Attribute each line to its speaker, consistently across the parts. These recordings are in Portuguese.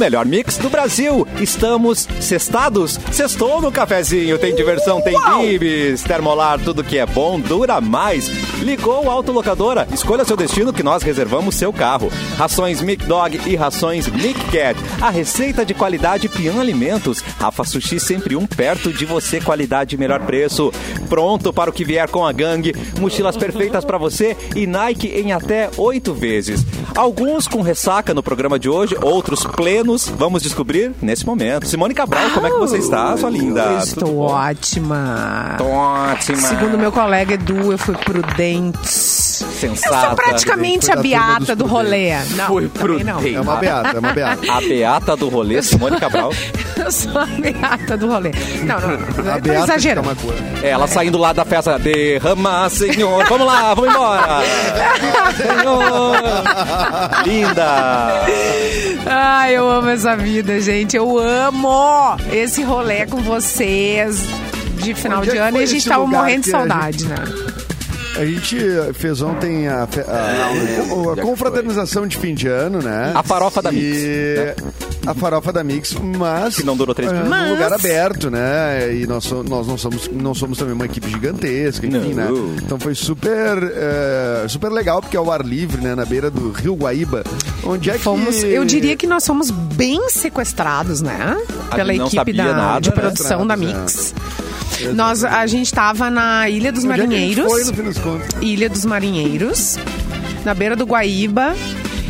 Speaker 1: melhor mix do Brasil. Estamos cestados? Sextou no cafezinho. Tem diversão, tem bibis. Termolar, tudo que é bom dura mais. Ligou o autolocadora? Escolha seu destino que nós reservamos seu carro. Rações Mic Dog e rações Mic Cat. A receita de qualidade Pian Alimentos. Rafa Sushi sempre um perto de você, qualidade e melhor preço. Pronto para o que vier com a gangue. Mochilas perfeitas para você e Nike em até oito vezes. Alguns com ressaca no programa de hoje, outros plenos. Vamos descobrir nesse momento. Simone Cabral, como é que você está, sua linda?
Speaker 2: Eu estou ótima.
Speaker 1: Tô ótima.
Speaker 2: Segundo meu colega Edu, eu fui prudente.
Speaker 1: Sensata.
Speaker 2: Eu sou praticamente
Speaker 3: Foi
Speaker 2: a beata do rolê. Não,
Speaker 4: Foi
Speaker 2: não.
Speaker 4: prudente.
Speaker 3: É uma beata, é uma beata.
Speaker 1: A beata do rolê, Simone Cabral.
Speaker 2: Eu sou a beata do rolê. Não, não.
Speaker 3: A beata uma cor.
Speaker 1: É, ela saindo lá da festa. Derrama, senhor. Vamos lá, vamos embora. Senhor. Linda.
Speaker 2: Ai, eu amo essa vida, gente. Eu amo esse rolê com vocês de final
Speaker 3: Onde é
Speaker 2: de
Speaker 3: que
Speaker 2: ano e a gente tava morrendo de saudade, né?
Speaker 3: A gente fez ontem a, fe- a- a confraternização de fim de ano, né?
Speaker 1: A farofa da
Speaker 3: E
Speaker 1: Mix,
Speaker 3: A farofa da Mix, mas...
Speaker 1: Que não durou três
Speaker 3: é,
Speaker 1: minutos.
Speaker 3: Num
Speaker 2: Mas-
Speaker 3: lugar aberto, né? E nós, nós não, somos, não somos também uma equipe gigantesca, enfim,
Speaker 1: Não.
Speaker 3: né? Então foi super, é, super legal, porque é ao ar livre, né? Na beira do Rio Guaíba. Onde é
Speaker 2: Fomos,
Speaker 3: que...
Speaker 2: eu diria que nós fomos bem sequestrados, né?
Speaker 1: A
Speaker 2: Pela equipe da,
Speaker 1: nada,
Speaker 2: de
Speaker 1: né?
Speaker 2: produção da Mix. Nós, a gente tava na Ilha dos
Speaker 3: é
Speaker 2: Marinheiros.
Speaker 3: foi, no fim das contas?
Speaker 2: Ilha dos Marinheiros, na beira do Guaíba,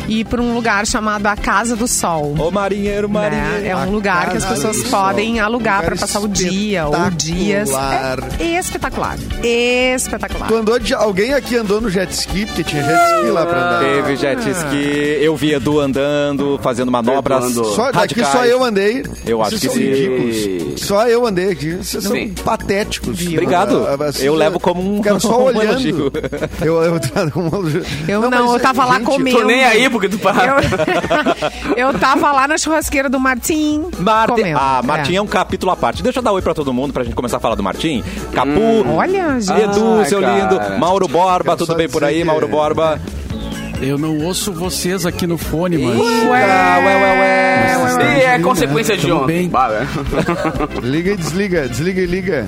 Speaker 2: e para um lugar chamado a Casa do Sol.
Speaker 1: Ô, marinheiro, marinheiro.
Speaker 2: né? É um lugar que as pessoas
Speaker 3: do Sol.
Speaker 2: podem alugar
Speaker 3: Lugar
Speaker 2: para passar o dia ou dias.
Speaker 3: espetacular.
Speaker 2: É espetacular. Espetacular.
Speaker 3: Tu andou de... Alguém aqui andou no jet ski, porque tinha jet ski lá pra andar.
Speaker 1: Teve jet ski, eu vi Edu andando, fazendo manobras
Speaker 4: Edu andou.
Speaker 3: Só, daqui
Speaker 1: radicais.
Speaker 3: só eu andei.
Speaker 1: Eu acho
Speaker 3: Vocês
Speaker 1: que
Speaker 3: são
Speaker 1: sim.
Speaker 3: ridículos. Só eu andei aqui. Vocês são
Speaker 4: Sim.
Speaker 3: patéticos.
Speaker 1: Obrigado.
Speaker 3: Ah, ah,
Speaker 1: Eu levo como um-
Speaker 3: Ficaram só
Speaker 1: um
Speaker 3: olhando. Eu, eu, um.
Speaker 2: Eu não,
Speaker 3: mas,
Speaker 2: eu tava lá
Speaker 3: gente,
Speaker 2: comendo.
Speaker 4: Tô nem aí porque tu para.
Speaker 2: Eu, eu tava lá na churrasqueira do Martim.
Speaker 1: Martin,
Speaker 2: comendo.
Speaker 1: ah, Martim é. um capítulo à parte. Deixa eu dar oi pra todo mundo pra gente começar a falar do Martim. Capu,
Speaker 2: Hum, Olha, gente.
Speaker 1: Edu,
Speaker 4: Ai,
Speaker 1: seu
Speaker 4: cara.
Speaker 1: lindo, Mauro Borba,
Speaker 3: Quero
Speaker 1: tudo bem por aí, Mauro
Speaker 3: que-
Speaker 1: Borba?
Speaker 5: Eu não ouço vocês aqui no fone, mas.
Speaker 1: Ué, ué, ué, ué.
Speaker 4: E é consequência de
Speaker 5: Tamo
Speaker 4: ontem.
Speaker 3: Liga e desliga, desliga e liga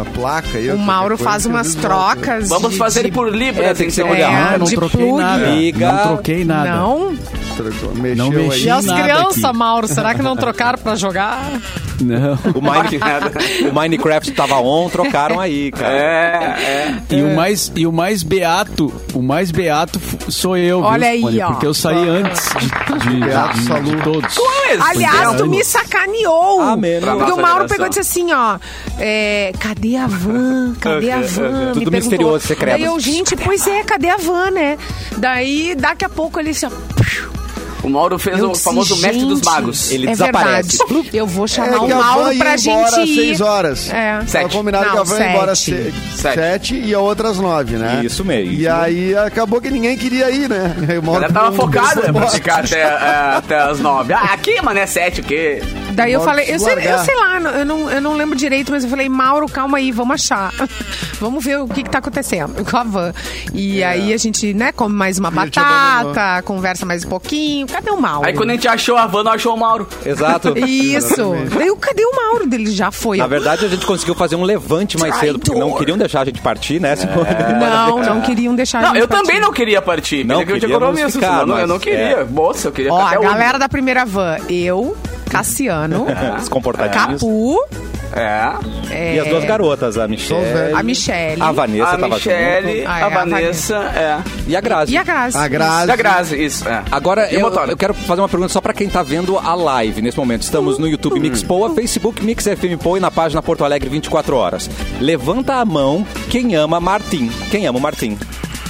Speaker 3: a placa.
Speaker 2: O Mauro faz umas trocas.
Speaker 4: Vamos
Speaker 2: de-
Speaker 4: fazer
Speaker 2: de-
Speaker 4: por livre,
Speaker 1: É, tem que ser
Speaker 4: atenção.
Speaker 1: olhar.
Speaker 2: É,
Speaker 5: Não, não
Speaker 2: de
Speaker 5: troquei
Speaker 2: plug.
Speaker 5: nada.
Speaker 1: Liga.
Speaker 5: Não troquei nada.
Speaker 2: Não?
Speaker 3: Trocou, Mexeu
Speaker 5: Não mexi.
Speaker 3: aí.
Speaker 5: E as crianças.
Speaker 2: Mauro, será que não trocaram pra jogar?
Speaker 5: Não.
Speaker 1: O, Mine- o Minecraft tava on, trocaram aí, cara.
Speaker 4: É, é.
Speaker 5: E o mais e o mais beato, o mais beato sou eu, viu,
Speaker 2: Olha aí,
Speaker 5: Simone?
Speaker 2: ó.
Speaker 5: Porque eu saí antes de, de,
Speaker 3: Beato
Speaker 5: de- de todos.
Speaker 2: Aliás, tu me sacaneou.
Speaker 1: Ah,
Speaker 2: Porque o Mauro
Speaker 4: geração.
Speaker 2: pegou e disse assim, ó, é, cadê a van? Cadê a van?
Speaker 1: Tudo
Speaker 2: Me perguntou.
Speaker 1: misterioso, secreto.
Speaker 2: Daí eu, gente, pois é, cadê a van, né? Daí, daqui a pouco ele disse, ó,
Speaker 4: O Mauro fez
Speaker 2: eu
Speaker 4: o
Speaker 2: disse,
Speaker 4: famoso mestre dos
Speaker 2: gente,
Speaker 4: magos.
Speaker 1: Ele
Speaker 2: é
Speaker 1: desaparece.
Speaker 2: verdade. Eu vou
Speaker 3: É
Speaker 2: chamar
Speaker 3: que
Speaker 2: o Mauro pra gente
Speaker 3: às
Speaker 2: ir.
Speaker 3: 6 horas.
Speaker 2: É.
Speaker 4: Sete.
Speaker 3: combinado
Speaker 2: Não,
Speaker 3: que a van ia embora às
Speaker 2: sete.
Speaker 3: se-
Speaker 4: Sete.
Speaker 3: sete e a outra às nove, né?
Speaker 1: Isso mesmo.
Speaker 3: E aí acabou que ninguém queria ir, né? O
Speaker 4: A
Speaker 3: Mauro
Speaker 4: galera tava focada né, pra ficar até, é, até as nove. Ah, aqui, mané, sete, o quê?
Speaker 2: Daí eu falei, eu sei, eu sei lá, eu não, eu não lembro direito, mas eu falei, Mauro, calma aí, vamos achar. vamos ver o que, que tá acontecendo com a van. E aí a gente, né, come mais uma batata, conversa mais um pouquinho. Cadê o Mauro?
Speaker 4: Aí quando a gente achou a van, não achou o Mauro.
Speaker 1: Exato.
Speaker 2: Isso. Daí eu, cadê o Mauro dele? Já foi.
Speaker 1: Na verdade, a gente conseguiu fazer um levante mais cedo, porque não queriam deixar a gente partir, né? Simone?
Speaker 2: Não, não queriam deixar a
Speaker 4: Não,
Speaker 2: gente
Speaker 4: eu
Speaker 2: partir.
Speaker 4: também não queria partir.
Speaker 1: Não,
Speaker 4: eu tinha compromisso.
Speaker 1: ficar,
Speaker 4: senão eu não
Speaker 1: mas,
Speaker 4: queria.
Speaker 1: é.
Speaker 4: Moça, eu queria
Speaker 2: Ó,
Speaker 4: ficar
Speaker 2: a galera da primeira van, eu, Cassiano,
Speaker 1: Os comportadinhos.
Speaker 2: Capu.
Speaker 4: É.
Speaker 2: é,
Speaker 1: E as duas garotas, a Michelle.
Speaker 2: a Michelle
Speaker 1: A Vanessa
Speaker 4: A
Speaker 1: tava
Speaker 4: Michelle,
Speaker 1: junto.
Speaker 2: Ah, é,
Speaker 4: a
Speaker 2: a
Speaker 4: Vanessa, é.
Speaker 1: E a Grazi.
Speaker 2: e a Grazi.
Speaker 3: A Grazi.
Speaker 4: Da Grazi, isso, é.
Speaker 1: Agora,
Speaker 4: E
Speaker 1: eu, eu quero fazer uma pergunta só pra quem tá vendo a live nesse momento. Estamos no YouTube Mix Poa, Facebook Mix FM Poa e na página Porto Alegre 24 horas. Levanta a mão quem ama Martim. Quem ama o Martim?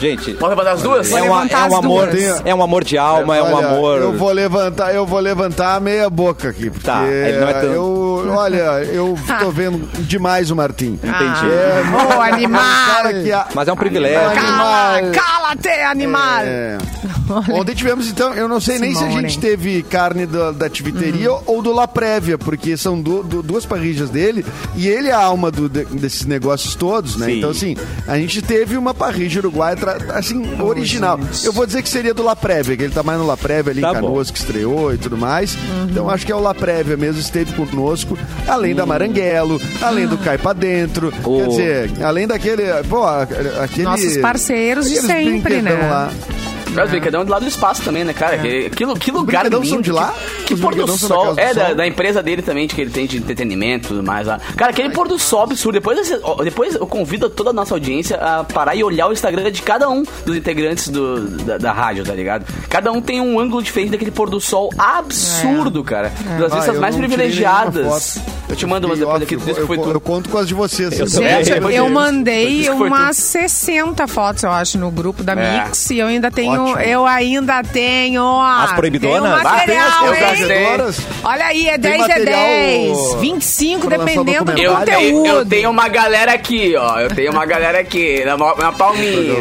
Speaker 1: Gente,
Speaker 4: Pode levantar as duas?
Speaker 1: é, uma- é um amor,
Speaker 2: duas.
Speaker 1: é um amor de alma, é um
Speaker 3: Olha,
Speaker 1: amor.
Speaker 3: Eu vou levantar, eu vou levantar a meia boca aqui. Porque
Speaker 1: Tá, ele não é tanto.
Speaker 3: eu, olha, eu tô vendo demais o Martim.
Speaker 1: Entendi.
Speaker 3: É,
Speaker 2: Ô, animal!
Speaker 3: a-
Speaker 1: Mas é um privilégio.
Speaker 3: Animal.
Speaker 2: Cala, cala-te, animal!
Speaker 3: É, Ontem tivemos, então, eu não sei nem se a
Speaker 2: Simone.
Speaker 3: gente teve carne da, da Tiviteria ou do La Prévia, porque são du- du- duas parrilhas dele e ele é a alma do- de- desses negócios todos, né?
Speaker 1: Sim.
Speaker 3: Então, assim, a gente teve uma parrilha uruguaia, assim, original. Eu vou dizer que seria do La Prévia, que ele tá mais no La Prévia ali
Speaker 1: Tá
Speaker 3: em Canoas, que estreou e tudo mais. Então, acho que é o La Prévia mesmo, esteve conosco, além da Maranguelo, além do Cai Pra Dentro,
Speaker 1: O-
Speaker 3: quer dizer, além daquele, pô, aquele...
Speaker 2: Nossos parceiros de sempre, né?
Speaker 3: Lá.
Speaker 4: Os brinquedão de lá do espaço também, né, cara? Que, que, lu- que lugar lindo.
Speaker 3: são de lá?
Speaker 4: Que, que pôr do sol.
Speaker 3: Casa do
Speaker 4: É, da,
Speaker 3: Sol?
Speaker 4: da empresa dele também, de que ele tem de entretenimento e tudo mais lá. Cara, aquele pôr do sol absurdo. Depois, depois eu convido toda a nossa audiência a parar e olhar o Instagram de cada um dos integrantes do, da, da rádio, tá ligado? Cada um tem um ângulo diferente daquele pôr do sol absurdo, cara. Das
Speaker 3: Ah,
Speaker 4: vistas
Speaker 3: eu
Speaker 4: mais privilegiadas. Eu te mando umas depois aqui, que foi
Speaker 3: eu,
Speaker 4: tudo.
Speaker 3: eu conto com as de vocês.
Speaker 1: Eu
Speaker 3: assim.
Speaker 2: Gente, eu mandei umas 60 fotos, eu acho, no grupo da
Speaker 4: É.
Speaker 2: Mix. E eu ainda tenho.
Speaker 3: Ótimo.
Speaker 2: Eu ainda tenho.
Speaker 1: As proibidonas?
Speaker 2: Tenho
Speaker 1: Ah,
Speaker 2: material,
Speaker 4: tem as
Speaker 2: hein?
Speaker 4: proibidoras.
Speaker 2: Olha aí, é
Speaker 3: Tem
Speaker 2: 10 é
Speaker 3: material
Speaker 2: 10. 25,
Speaker 3: pra lançar
Speaker 2: dependendo do
Speaker 4: Eu tenho,
Speaker 2: conteúdo.
Speaker 4: eu tenho uma galera aqui, ó. Eu tenho uma galera aqui, na, na palminha.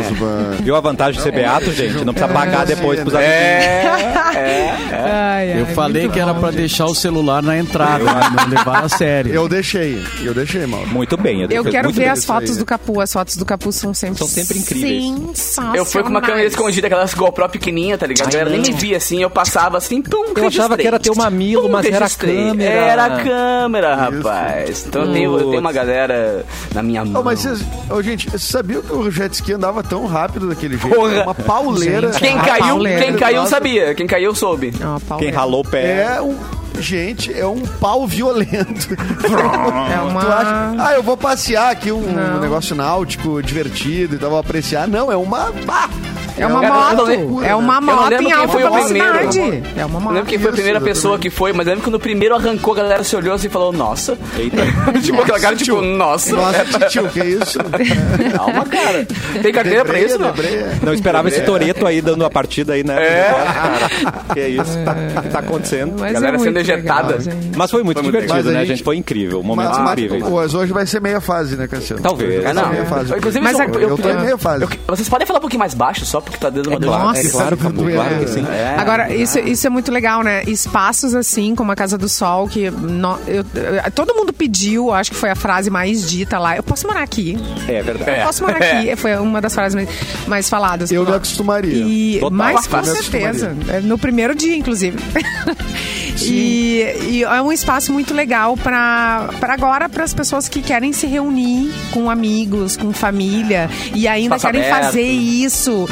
Speaker 1: Viu a vantagem de ser beato, gente? Não precisa pagar depois pros amigos.
Speaker 4: É,
Speaker 2: Ai, ai,
Speaker 5: Eu falei que era pra
Speaker 2: gente.
Speaker 5: deixar o celular na entrada, mas não levar a sério.
Speaker 3: Eu deixei, eu deixei, mal.
Speaker 1: Muito bem.
Speaker 2: Eu
Speaker 1: fez
Speaker 2: quero ver as fotos
Speaker 1: aí.
Speaker 2: do Capu. As fotos do Capu são sempre,
Speaker 1: São sempre incríveis.
Speaker 4: Eu fui com uma câmera escondida, aquelas GoPro pequenininha, tá ligado?
Speaker 1: Ai,
Speaker 4: Ela nem
Speaker 1: não.
Speaker 4: me via assim, eu passava assim, pum,
Speaker 1: Eu achava
Speaker 4: registrei.
Speaker 1: que era teu mamilo,
Speaker 4: Pum,
Speaker 1: mas era a
Speaker 4: registrei.
Speaker 1: câmera.
Speaker 4: Era a câmera, rapaz. Então eu tenho, eu tenho uma galera na minha mão.
Speaker 3: Oh, mas vocês, oh, gente, vocês sabiam que o jet ski andava tão rápido daquele jeito?
Speaker 4: Porra.
Speaker 3: Uma pauleira.
Speaker 2: Gente,
Speaker 4: Quem caiu,
Speaker 2: pauleira.
Speaker 4: quem caiu
Speaker 3: Nossa.
Speaker 4: sabia, quem caiu soube.
Speaker 2: É uma
Speaker 1: Quem ralou o pé.
Speaker 3: É um. Gente, é um pau violento.
Speaker 2: É uma-
Speaker 3: Tu acha, ah, eu vou passear aqui um
Speaker 2: Não.
Speaker 3: negócio náutico divertido e tal, vou apreciar. Não, é uma. Ah,
Speaker 2: É uma
Speaker 4: Eu
Speaker 2: moto.
Speaker 4: lembro-
Speaker 2: É uma
Speaker 4: eu
Speaker 2: moto
Speaker 4: lembro
Speaker 2: em
Speaker 4: quem
Speaker 2: alta
Speaker 4: foi o
Speaker 2: velocidade.
Speaker 4: primeiro.
Speaker 2: É uma
Speaker 4: Eu
Speaker 2: moto.
Speaker 4: lembro quem foi a
Speaker 3: Isso,
Speaker 4: primeira pessoa que foi, mas lembro que no primeiro arrancou, a galera se olhou assim e falou, nossa.
Speaker 1: Eita.
Speaker 4: tipo, aquela cara, tipo, nossa.
Speaker 3: Nossa, tio, que isso?
Speaker 4: Calma, cara. Tem carteira pra isso, não?
Speaker 1: Não esperava esse Toreto aí dando a partida aí, né?
Speaker 4: É.
Speaker 1: Cara, que é isso que tá, que tá acontecendo.
Speaker 2: Mas
Speaker 4: Galera
Speaker 2: é
Speaker 4: sendo ejetada.
Speaker 1: Mas foi muito divertido, né,
Speaker 3: a
Speaker 1: gente? Foi incrível. Momentos incríveis.
Speaker 3: mas hoje vai ser meia fase, né, Cassiano?
Speaker 1: Talvez.
Speaker 4: É, não.
Speaker 3: Meia fase.
Speaker 4: Inclusive,
Speaker 2: Mas a-
Speaker 3: Eu tô em meia fase.
Speaker 4: eu- vocês podem falar um pouquinho mais baixo, só porque tá dando uma dor.
Speaker 1: Claro,
Speaker 2: Nossa.
Speaker 1: é claro, Capu, claro que sim.
Speaker 4: É.
Speaker 2: Agora, isso, isso é muito legal, né? Espaços assim, como a Casa do Sol, que no- eu- eu- todo mundo pediu, acho que foi a frase mais dita lá. Eu posso morar aqui.
Speaker 1: É verdade.
Speaker 4: É.
Speaker 2: Eu posso morar aqui. Foi uma das frases mais, mais faladas.
Speaker 3: Eu me acostumaria.
Speaker 2: E,
Speaker 1: Total.
Speaker 2: mas com certeza. É, No primeiro dia, inclusive. e, e é um espaço muito legal para agora para as pessoas que querem se reunir com amigos, com família e ainda
Speaker 4: Espaço
Speaker 2: querem
Speaker 4: aberto.
Speaker 2: fazer isso,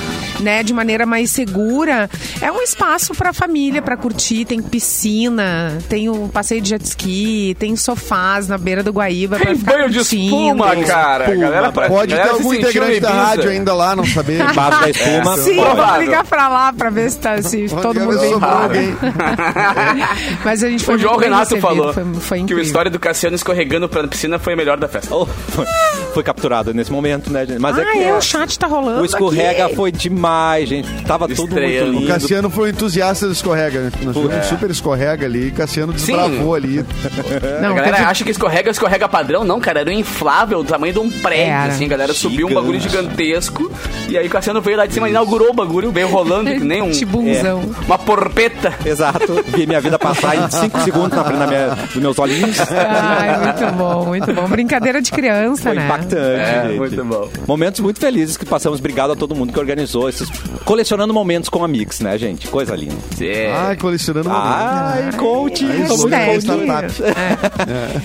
Speaker 2: né, de maneira mais segura. É um espaço para família, para curtir. Tem piscina, tem o passeio de jet ski, tem sofás na beira do Guaíba para
Speaker 4: Tem
Speaker 2: ficar
Speaker 4: banho de
Speaker 2: curtindo.
Speaker 4: espuma, cara.
Speaker 1: espuma,
Speaker 4: galera,
Speaker 3: Pode ter
Speaker 4: galera se
Speaker 3: algum integrante da rádio ainda lá, não saber.
Speaker 1: Base da espuma.
Speaker 2: Sim,
Speaker 1: pode.
Speaker 2: vamos ligar pra lá pra ver se, tá, se todo
Speaker 3: ligar,
Speaker 2: mundo vem. Mas a gente foi
Speaker 4: O João Renato
Speaker 2: recebido,
Speaker 4: falou
Speaker 2: foi, foi
Speaker 4: que a história do Cassiano escorregando pra piscina foi a melhor da festa.
Speaker 1: Oh, foi, foi capturado nesse momento, né, gente? Mas é
Speaker 2: Ah,
Speaker 1: que
Speaker 2: é, o chat tá rolando
Speaker 1: o escorrega
Speaker 2: aqui.
Speaker 1: foi demais, gente. Tava tudo muito
Speaker 4: Estreando.
Speaker 1: lindo.
Speaker 3: O Cassiano foi um entusiasta do escorrega, né? Nós tivemos um super escorrega ali, e Cassiano desbravou ali.
Speaker 2: Não,
Speaker 4: a galera acha que escorrega, escorrega padrão. Não, cara, era um inflável, do tamanho de um prédio,
Speaker 2: Era.
Speaker 4: assim. A galera subiu um
Speaker 1: Gigante.
Speaker 4: bagulho gigantesco. E aí o Cassiano veio lá de cima, inaugurou o bagulho, veio rolando que nem um...
Speaker 2: Tibunzão.
Speaker 4: Uma porpeta.
Speaker 1: Exato. Vi minha vida passar em 5 segundos na frente da minha- dos meus olhinhos.
Speaker 2: Ai, muito bom, muito bom. Brincadeira de criança,
Speaker 1: Foi
Speaker 2: né?
Speaker 1: impactante,
Speaker 4: É,
Speaker 1: gente.
Speaker 4: muito bom.
Speaker 1: Momentos muito felizes que passamos. Obrigado a todo mundo que organizou esses. Colecionando momentos com amigos, né, gente? Coisa linda.
Speaker 4: É.
Speaker 3: Ai, colecionando momentos.
Speaker 1: Ai, coach.
Speaker 3: Ai,
Speaker 1: muito
Speaker 3: startup.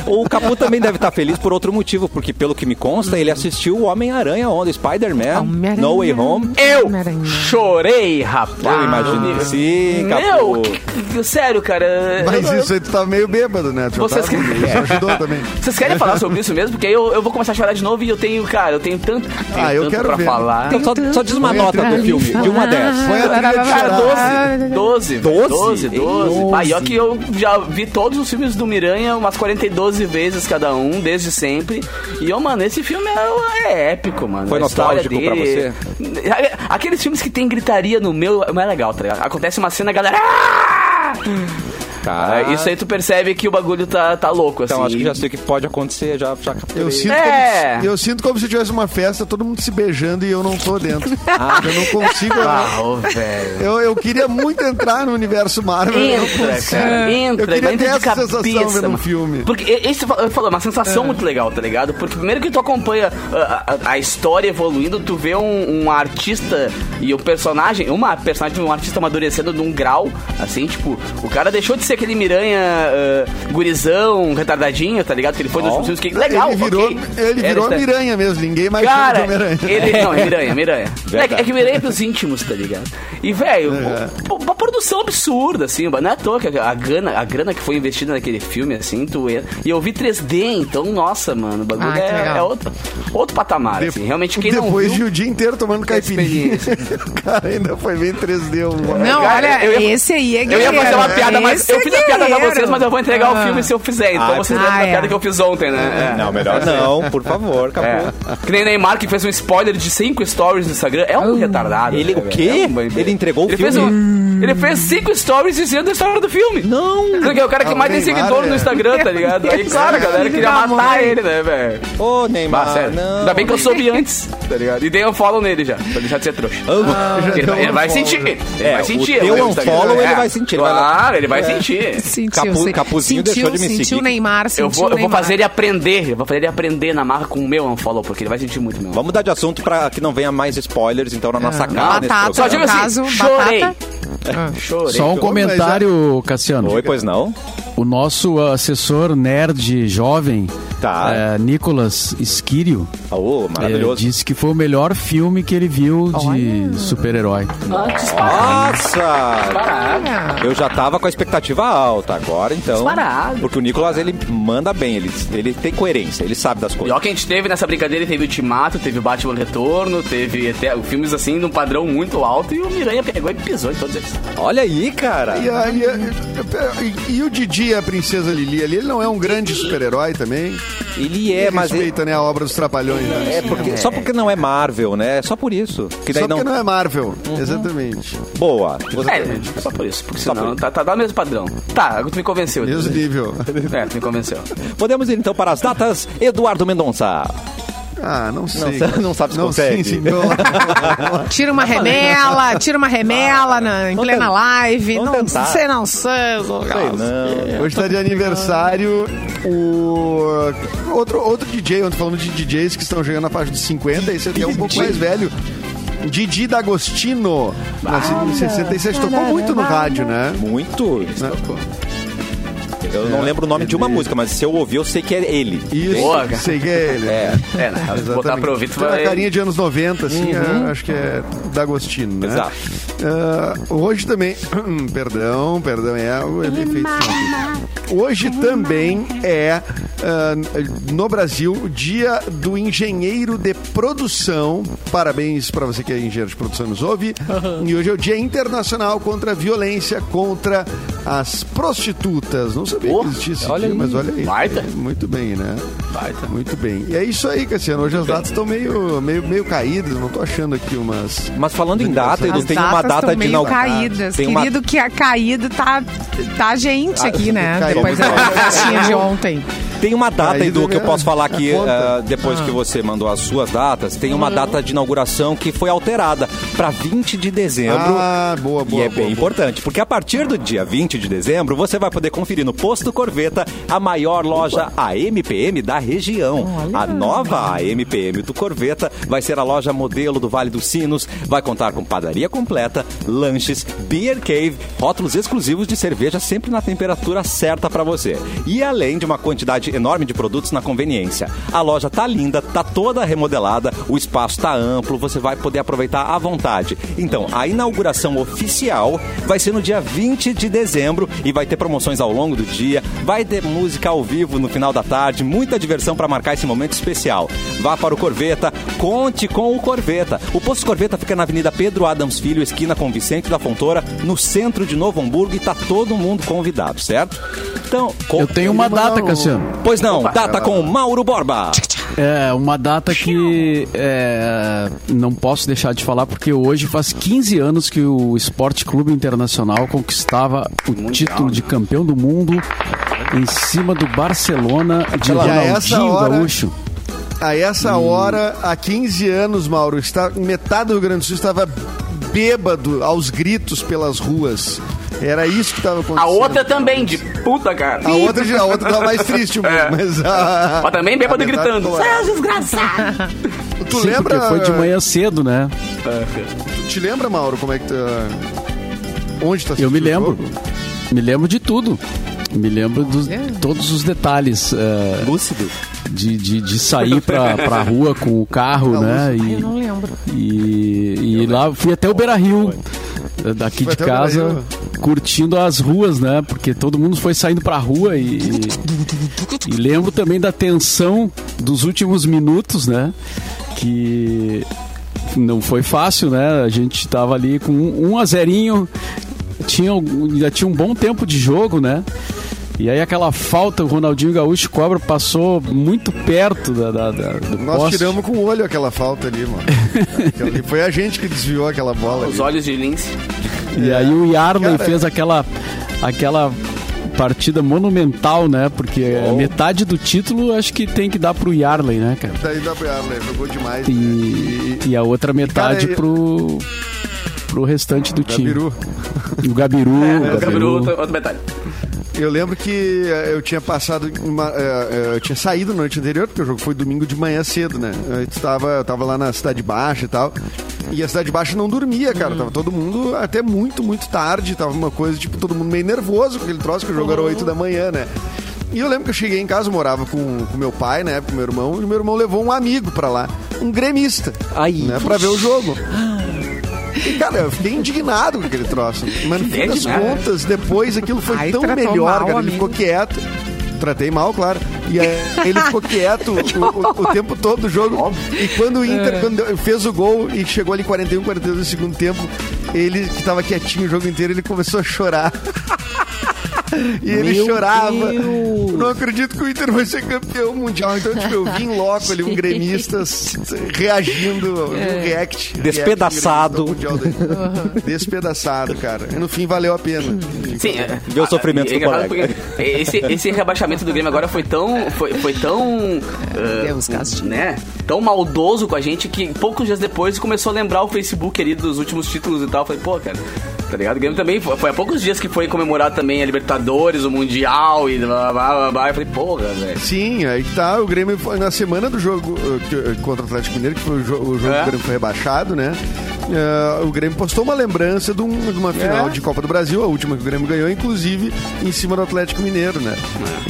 Speaker 1: O Capu também deve estar feliz por outro motivo, porque pelo que me consta, ele assistiu o Homem-Aranha onde? Spider-Man. No Way Home.
Speaker 4: Eu chorei, rapaz.
Speaker 1: Eu imagino que sim, Capu.
Speaker 4: Meu, que- que- sério, cara.
Speaker 3: Mas
Speaker 4: eu-
Speaker 3: isso aí tu tá meio bêbado, né? Tu
Speaker 4: Vocês
Speaker 3: tava-
Speaker 4: que-
Speaker 3: Isso ajudou também.
Speaker 4: Vocês querem falar sobre isso mesmo? Porque aí eu, eu vou começar a chorar de novo e eu tenho, cara, eu tenho tanto, tenho
Speaker 3: Ah, eu
Speaker 4: tanto
Speaker 3: quero
Speaker 4: pra
Speaker 3: ver.
Speaker 4: falar.
Speaker 1: Então, só, só diz uma
Speaker 3: Põe
Speaker 1: nota
Speaker 3: a
Speaker 1: filme, de 1 a 10.
Speaker 3: Põe a trilha de
Speaker 4: Cara,
Speaker 3: chorar.
Speaker 4: 12. 12.
Speaker 1: Doze?
Speaker 4: 12, 12.
Speaker 1: Doze.
Speaker 4: Ah, e ó que eu já vi todos os filmes do Miranha umas 42 vezes cada um, desde sempre. E, ó, mano, esse filme é, é épico, mano.
Speaker 1: Foi
Speaker 4: A
Speaker 1: nostálgico pra
Speaker 4: dele- Aqueles filmes que tem gritaria no meu, não é legal, tá ligado? Acontece uma cena, a galera... "Ah!"
Speaker 1: Tá.
Speaker 4: É, isso aí tu percebe que o bagulho tá, tá louco, assim.
Speaker 1: Então acho que já sei o que pode acontecer, já, já capturei.
Speaker 3: Eu sinto,
Speaker 4: É.
Speaker 3: como, se- eu sinto como se tivesse uma festa, todo mundo se beijando e eu não tô dentro. eu não consigo.
Speaker 4: Ah, velho.
Speaker 3: Eu, eu queria muito entrar no universo Marvel.
Speaker 4: Entra,
Speaker 3: consigo.
Speaker 4: cara. Entra,
Speaker 3: Eu queria
Speaker 4: vai
Speaker 3: ter essa sensação
Speaker 4: cabeça,
Speaker 3: vendo um filme.
Speaker 4: Porque esse fa- falou, é uma sensação muito legal, tá ligado? Porque primeiro que tu acompanha a, a- a história evoluindo, tu vê um, um artista e o personagem, uma personagem, um artista amadurecendo num grau, assim, tipo, o cara deixou de ser aquele miranha ah, gurizão, retardadinho, tá ligado? Que ele foi nos
Speaker 1: Ó.
Speaker 4: últimos filmes, que legal,
Speaker 3: ele virou,
Speaker 4: ok.
Speaker 3: ele
Speaker 4: Era
Speaker 3: virou
Speaker 4: esta-
Speaker 3: Miranha mesmo, ninguém mais
Speaker 4: Cara,
Speaker 3: chama de Homem-Aranha.
Speaker 4: ele. Não, é Miranha, Miranha. É,
Speaker 1: Verdade.
Speaker 4: que- é que Miranha é pros íntimos, tá ligado? E, velho,
Speaker 3: É.
Speaker 4: produção absurda, assim, não é à toa que a, a grana, a grana que foi investida naquele filme, assim, tu entra- E eu vi 3D, então, nossa, mano, o bagulho
Speaker 2: Ah,
Speaker 4: é, é outro, outro patamar, assim. Realmente, quem não
Speaker 3: Depois de o dia inteiro tomando caipirinha. o cara ainda foi bem 3D. um-
Speaker 2: Não,
Speaker 4: Cara,
Speaker 2: olha,
Speaker 4: eu ia-
Speaker 2: esse aí é
Speaker 4: Eu
Speaker 2: guerreiro.
Speaker 4: ia fazer uma piada, mas
Speaker 2: Esse
Speaker 4: eu
Speaker 2: é
Speaker 4: fiz a piada pra vocês, mas eu vou entregar o
Speaker 2: Ah.
Speaker 4: filme se eu fizer. Então
Speaker 1: Ah,
Speaker 4: vocês
Speaker 2: ah,
Speaker 4: lembram da
Speaker 2: é.
Speaker 4: piada que eu fiz ontem, né? É.
Speaker 1: Não, melhor não, por favor,
Speaker 4: É.
Speaker 1: acabou.
Speaker 4: Que nem o Neymar que fez um spoiler de 5 stories no Instagram. É um retardado.
Speaker 1: Ele-
Speaker 4: né,
Speaker 1: o quê?
Speaker 4: É um-
Speaker 1: Ele entregou o
Speaker 4: ele
Speaker 1: filme?
Speaker 4: Fez um, ele fez 5 stories dizendo a história do filme.
Speaker 1: Não!
Speaker 4: Porque é o cara que
Speaker 3: Ah, o
Speaker 4: mais tem
Speaker 3: Neymar
Speaker 4: seguidor
Speaker 3: é-
Speaker 4: no Instagram, tá ligado? Aí, claro, a galera queria
Speaker 2: da
Speaker 4: matar
Speaker 2: mãe.
Speaker 4: ele, né, velho?
Speaker 1: Ô, Neymar,
Speaker 4: Bah, sério.
Speaker 1: não.
Speaker 4: Ainda bem que eu soube antes, tá ligado? E dei um follow nele já, pra deixar de ser trouxa.
Speaker 1: Ah,
Speaker 3: Já
Speaker 4: Ele,
Speaker 3: deu
Speaker 4: vai- ele
Speaker 3: um
Speaker 4: vai
Speaker 3: follow.
Speaker 4: sentir. Ele
Speaker 1: É,
Speaker 4: vai
Speaker 1: o
Speaker 4: sentir.
Speaker 1: teu
Speaker 4: no Instagram.
Speaker 1: unfollow ele vai sentir, vai lá.
Speaker 4: Claro, ele vai
Speaker 1: É.
Speaker 4: sentir.
Speaker 2: Sentiu,
Speaker 1: Capu-. Capuzinho
Speaker 2: sentiu,
Speaker 1: deixou de me
Speaker 2: sentiu
Speaker 1: seguir.
Speaker 2: o Neymar, sentiu
Speaker 4: Eu vou,
Speaker 2: o
Speaker 4: eu vou
Speaker 2: Neymar.
Speaker 4: fazer ele aprender. Eu vou fazer ele aprender na marra com o meu unfollow, porque ele vai sentir muito meu.
Speaker 1: Vamos mudar de assunto pra que não venha mais spoilers, então, na nossa cara. nesse
Speaker 2: Batata,
Speaker 4: Só
Speaker 1: programa.
Speaker 4: digo
Speaker 2: no
Speaker 4: assim,
Speaker 2: caso,
Speaker 4: chorei.
Speaker 2: batata.
Speaker 4: Chorei.
Speaker 5: Só um comentário, Cassiano.
Speaker 1: Oi, pois não?
Speaker 5: O nosso assessor nerd jovem,
Speaker 1: Tá.
Speaker 5: é, Nicolas Esquírio,
Speaker 1: Ô,
Speaker 5: é,
Speaker 1: maravilhoso.
Speaker 5: disse que foi o melhor filme que ele viu de super-herói.
Speaker 1: Nossa!
Speaker 4: Disparado.
Speaker 1: Eu já tava com a expectativa alta, agora então.
Speaker 4: Disparado.
Speaker 1: Porque o Nicolas, ele manda bem, ele, ele tem coerência, ele sabe das
Speaker 4: E
Speaker 1: coisas.
Speaker 4: ó, que a gente teve nessa brincadeira, teve o Ultimato, teve o Batman Retorno, teve até filmes assim num padrão muito alto e o Miranha pegou e pisou em todos eles.
Speaker 1: Olha aí, cara.
Speaker 3: E, a- e a- e- e o Didi e a Princesa Lili ali, ele não é um grande super-herói também?
Speaker 1: Ele é, mas ele,
Speaker 3: Respeita, né, a obra dos Trapalhões. né?
Speaker 1: é porque, só porque não é Marvel, né? Só por isso. Que daí
Speaker 3: Só porque
Speaker 1: não...
Speaker 3: não é Marvel, exatamente.
Speaker 1: Boa. Você-
Speaker 4: É, só por isso, porque
Speaker 1: Só
Speaker 4: senão
Speaker 1: por
Speaker 4: tá, tá, no mesmo padrão. Tá, tu me convenceu.
Speaker 3: Mesmo nível.
Speaker 4: É, tu me convenceu.
Speaker 1: Podemos ir então para as datas. Eduardo Mendonça.
Speaker 3: Ah, não sei.
Speaker 1: sa- não sabe se
Speaker 3: não,
Speaker 1: consegue.
Speaker 3: Sim, senhor.
Speaker 2: Tira uma remela, tira uma remela na, em plena
Speaker 1: tentar.
Speaker 2: live.
Speaker 1: Vamos
Speaker 2: Não
Speaker 1: tentar.
Speaker 2: sei, não sei.
Speaker 1: Sei não.
Speaker 3: Hoje tá de aniversário o outro, outro DJ, ontem falando de DJs que estão chegando na faixa dos 50, esse aqui é um pouco mais velho. Didi D'Agostino, nascido em 67, tocou muito no rádio, né?
Speaker 1: Muito. Eu não lembro o nome de uma música, mas se eu ouvir, eu sei que é ele.
Speaker 3: Isso,
Speaker 4: Boa, cara.
Speaker 3: sei que é ele.
Speaker 1: É.
Speaker 4: É, né? Botar pra ouvir, tu
Speaker 3: Tem uma
Speaker 4: vai...
Speaker 3: carinha de anos 90, assim, é, acho que é D'Agostino, né?
Speaker 1: Exato.
Speaker 3: Ah, hoje também, perdão, perdão, é o efeito. Hoje também é, ah, no Brasil, o dia do engenheiro de produção. Parabéns para você que é engenheiro de produção e nos ouve. E hoje é o dia internacional contra a violência contra as prostitutas. Não sabia
Speaker 4: Oh,
Speaker 3: que existia esse
Speaker 1: olha
Speaker 3: dia,
Speaker 1: aí.
Speaker 3: mas olha aí.
Speaker 4: Baita.
Speaker 3: Muito bem, né?
Speaker 4: Baita.
Speaker 3: Muito bem. E é isso aí, Cassiano. Hoje as datas estão meio, meio, meio caídas. Não tô achando aqui umas.
Speaker 1: Mas falando em data, Edu, tem uma data de
Speaker 2: meio
Speaker 1: inauguração.
Speaker 2: caídas.
Speaker 1: Tem uma-
Speaker 2: Querido que a caído tá, tá a gente aqui, né? Depois da festinha de ontem.
Speaker 1: Tem uma data,
Speaker 3: Aí
Speaker 1: Edu, que eu posso falar aqui
Speaker 3: a conta.
Speaker 1: ah, depois que você mandou as suas datas. Tem uma data de inauguração que foi alterada para 20 de dezembro.
Speaker 3: Ah, boa, boa.
Speaker 1: e é
Speaker 3: boa,
Speaker 1: bem
Speaker 3: boa.
Speaker 1: importante, porque a partir do dia 20 de dezembro, você vai poder conferir no Posto Corveta a maior loja AMPM da região. A nova AMPM do Corveta vai ser a loja modelo do Vale dos Sinos, vai contar com padaria completa, lanches, beer cave, rótulos exclusivos de cerveja sempre na temperatura certa para você. E além de uma quantidade enorme de produtos na conveniência. A loja tá linda, tá toda remodelada, o espaço tá amplo, você vai poder aproveitar à vontade. Então, a inauguração oficial vai ser no dia 20 de dezembro e vai ter promoções ao longo do dia, vai ter música ao vivo no final da tarde, muita diversão para marcar esse momento especial. Vá para o Corveta, conte com o Corveta. O Posto Corveta fica na Avenida Pedro Adams Filho, esquina com Vicente da Fontoura, no centro de Novo Hamburgo e tá todo mundo convidado, certo? Então, com-
Speaker 5: Eu tenho uma data, Cassiano.
Speaker 1: Pois não, data com Mauro Borba.
Speaker 5: É, uma data que é, não posso deixar de falar, porque hoje faz 15 anos que o Esporte Clube Internacional conquistava o título de campeão do mundo em cima do Barcelona de
Speaker 3: E a
Speaker 5: Ronaldinho
Speaker 3: essa hora-
Speaker 5: Gaúcho.
Speaker 3: A essa hora, há 15 anos, Mauro, está, metade do Rio Grande do Sul estava bêbado aos gritos pelas ruas. Era isso que estava acontecendo.
Speaker 4: A outra também, de puta, cara.
Speaker 3: A outra, a outra tava mais triste,
Speaker 4: É.
Speaker 3: mas a.
Speaker 4: Mas também bêbado gritando. Seus desgraçados.
Speaker 3: Tu
Speaker 5: Sim,
Speaker 3: lembra?
Speaker 5: porque foi de manhã cedo, né?
Speaker 3: Tu te lembra, Mauro, como é que tu. Onde tá
Speaker 5: Eu me lembro.
Speaker 3: jogo?
Speaker 5: Me lembro de tudo. Me lembro de todos os detalhes é,
Speaker 1: Lúcido.
Speaker 5: de, de, de sair pra, pra rua com o carro, né?
Speaker 2: Eu
Speaker 5: E,
Speaker 2: não lembro.
Speaker 5: e, e lá fui até o Beira Rio, daqui
Speaker 3: Foi
Speaker 5: de casa,
Speaker 3: Beira-Rio.
Speaker 5: Curtindo as ruas, né? Porque todo mundo foi saindo pra rua e, e lembro também da tensão dos últimos minutos, né? Que não foi fácil, né? A gente tava ali com um, um a zerinho, tinha, ainda tinha um bom tempo de jogo, né? E aí aquela falta, o Ronaldinho Gaúcho cobra, passou muito perto da, da- da- do
Speaker 3: Nós
Speaker 5: poste.
Speaker 3: tiramos com o olho aquela falta ali, mano. Aquela. Foi a gente que desviou aquela bola.
Speaker 4: Os
Speaker 3: ali.
Speaker 4: olhos de lince.
Speaker 5: E aí o Yarley
Speaker 3: Cara,
Speaker 5: fez aquela, aquela partida monumental, né? Porque a metade do título acho que tem que dar pro Yarley, né, cara?
Speaker 3: Daí dá pra né? jogou demais.
Speaker 5: E,
Speaker 3: né?
Speaker 5: e a outra metade
Speaker 3: cara,
Speaker 5: pro, pro restante do time.
Speaker 3: Gabiru.
Speaker 5: O Gabiru.
Speaker 4: É,
Speaker 5: o Gabiru.
Speaker 4: outro detalhe.
Speaker 3: Eu lembro que eh, eu tinha passado. uma- eh, eh, eu tinha saído na noite anterior, porque o jogo foi domingo de manhã cedo, né? Eu estava, eu tava lá na Cidade Baixa e tal. E a Cidade Baixa não dormia, cara. Tava todo mundo até muito, muito tarde. Tava uma coisa, tipo, todo mundo meio nervoso com aquele troço, que o jogo era 8 da manhã, né? E eu lembro que eu cheguei em casa, morava com, com meu pai, né? Com meu irmão, e meu irmão levou um amigo pra lá, um gremista,
Speaker 1: Ai.
Speaker 3: né? Pra ver o jogo. E, cara, eu fiquei indignado com aquele troço. Mas no fim das contas, depois aquilo foi
Speaker 2: Ai,
Speaker 3: tão melhor,
Speaker 2: mal,
Speaker 3: cara. Ele
Speaker 2: amigo.
Speaker 3: ficou quieto. Tratei mal, claro. E aí ele ficou quieto o, o- o tempo todo do jogo. E quando o Inter
Speaker 2: É.
Speaker 3: quando fez o gol e chegou ali 41, 42 do segundo tempo, ele que tava quietinho o jogo inteiro, ele começou a chorar. E ele
Speaker 1: Meu
Speaker 3: chorava.
Speaker 1: Deus.
Speaker 3: Não acredito que o Inter vai ser campeão mundial. Então, tipo, eu vim logo ali, um gremista reagindo, vi um react.
Speaker 1: Despedaçado.
Speaker 3: react dele. Despedaçado, cara. E no fim valeu a pena.
Speaker 4: Sim, é,
Speaker 1: Vê o sofrimento
Speaker 4: é
Speaker 1: do colega.
Speaker 4: Esse, esse rebaixamento do Grêmio agora foi tão. Foi, foi tão. ah,
Speaker 2: Deus castigue.
Speaker 4: né? Tão maldoso com a gente que poucos dias depois começou a lembrar o Facebook ali dos últimos títulos e tal. Eu Falei, pô, cara. Tá ligado? O Grêmio também foi, foi há poucos dias que foi comemorado também a Libertadores, o Mundial e blá blá blá blá. Eu falei, porra, velho.
Speaker 3: Sim, aí tá. O Grêmio foi na semana do jogo uh, contra o Atlético Mineiro, que foi o, jo- o jogo
Speaker 4: É.
Speaker 3: que o Grêmio foi rebaixado, né? Uh, o Grêmio postou uma lembrança de, um- de uma final
Speaker 4: É.
Speaker 3: de Copa do Brasil, a última que o Grêmio ganhou, inclusive em cima do Atlético Mineiro, né?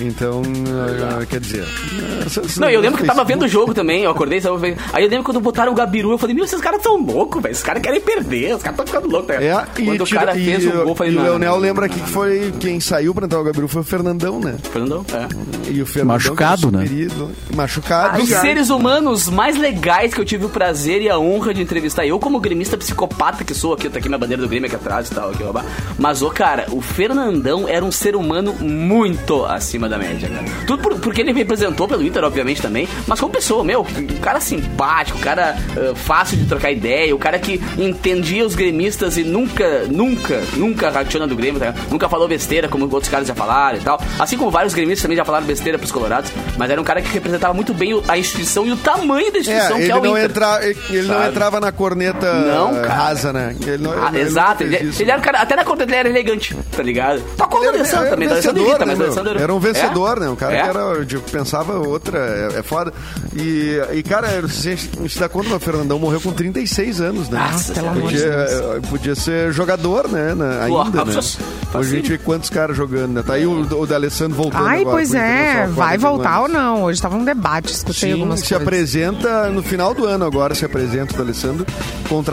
Speaker 3: Então, uh, quer dizer. uh, essa- essa-
Speaker 4: Não, eu lembro que eu tava vendo o jogo também, eu acordei, sabe? aí eu lembro quando botaram o Gabiru, eu falei, meu, esses caras são loucos, velho, esses caras querem perder, os caras estão ficando loucos. tá
Speaker 3: É,
Speaker 4: ligado?
Speaker 3: e,
Speaker 4: quando o
Speaker 3: tira-
Speaker 4: cara
Speaker 3: e,
Speaker 4: fez o gol, eu falei,
Speaker 3: e o
Speaker 4: não,
Speaker 3: Leonel
Speaker 4: não,
Speaker 3: lembra
Speaker 4: não,
Speaker 3: aqui que foi quem saiu pra entrar o Gabriel foi o Fernandão, né?
Speaker 4: Fernandão, é.
Speaker 3: E o Fernandão,
Speaker 5: Machucado,
Speaker 3: é
Speaker 5: né?
Speaker 3: Machucado. Já.
Speaker 4: seres humanos mais legais que eu tive o prazer e a honra de entrevistar, eu como gremista psicopata que sou aqui, tá aqui minha bandeira do Grêmio aqui atrás e tal, aqui, babá. mas, ô, cara, o Fernandão era um ser humano muito acima da média, cara. Tudo por- porque ele representou pelo Inter, obviamente, também, mas como pessoa, meu, um cara simpático, um cara ah, fácil de trocar ideia, o cara que entendia os gremistas e nunca, nunca, nunca rateou do Grêmio, tá? Nunca falou besteira, como outros caras já falaram e tal. Assim como vários gremistas também já falaram besteira pros colorados, mas era um cara que representava muito bem a instituição e o tamanho da instituição
Speaker 3: É,
Speaker 4: que
Speaker 3: ele,
Speaker 4: é o Inter.
Speaker 3: entra, ele não entrava na corneta
Speaker 4: Não,
Speaker 3: eh,
Speaker 4: cara.
Speaker 3: rasa, né? Ele não,
Speaker 4: Ah,
Speaker 3: ele não
Speaker 4: exato, ele,
Speaker 3: isso.
Speaker 4: ele era um cara, até na conta dele era elegante, tá ligado? Tocou
Speaker 3: Ele
Speaker 4: o
Speaker 3: era,
Speaker 4: D'Alessandro
Speaker 3: era
Speaker 4: também,
Speaker 3: um
Speaker 4: D'Alessandro
Speaker 3: vencedor,
Speaker 4: irrita,
Speaker 3: né?
Speaker 4: D'Alessandro...
Speaker 3: Era um vencedor,
Speaker 4: É?
Speaker 3: né? Um cara
Speaker 4: É?
Speaker 3: que era, tipo, pensava outra, é, é foda. E, e cara, se a gente se dá conta, o Fernandão morreu com 36 anos, né?
Speaker 4: Nossa,
Speaker 2: pelo amor de
Speaker 3: podia,
Speaker 2: Deus.
Speaker 3: podia ser jogador, né? na-
Speaker 4: Pô,
Speaker 3: ainda, né?
Speaker 4: nossa,
Speaker 3: Hoje a gente vê quantos caras jogando, né? Tá aí o, o D'Alessandro voltando
Speaker 2: Ai,
Speaker 3: agora,
Speaker 2: pois é. Vai
Speaker 3: 41
Speaker 2: voltar ou não? Hoje tava um debate, escutei
Speaker 3: Sim,
Speaker 2: algumas
Speaker 3: se
Speaker 2: coisas.
Speaker 3: apresenta no final do ano agora, se apresenta o D'Alessandro,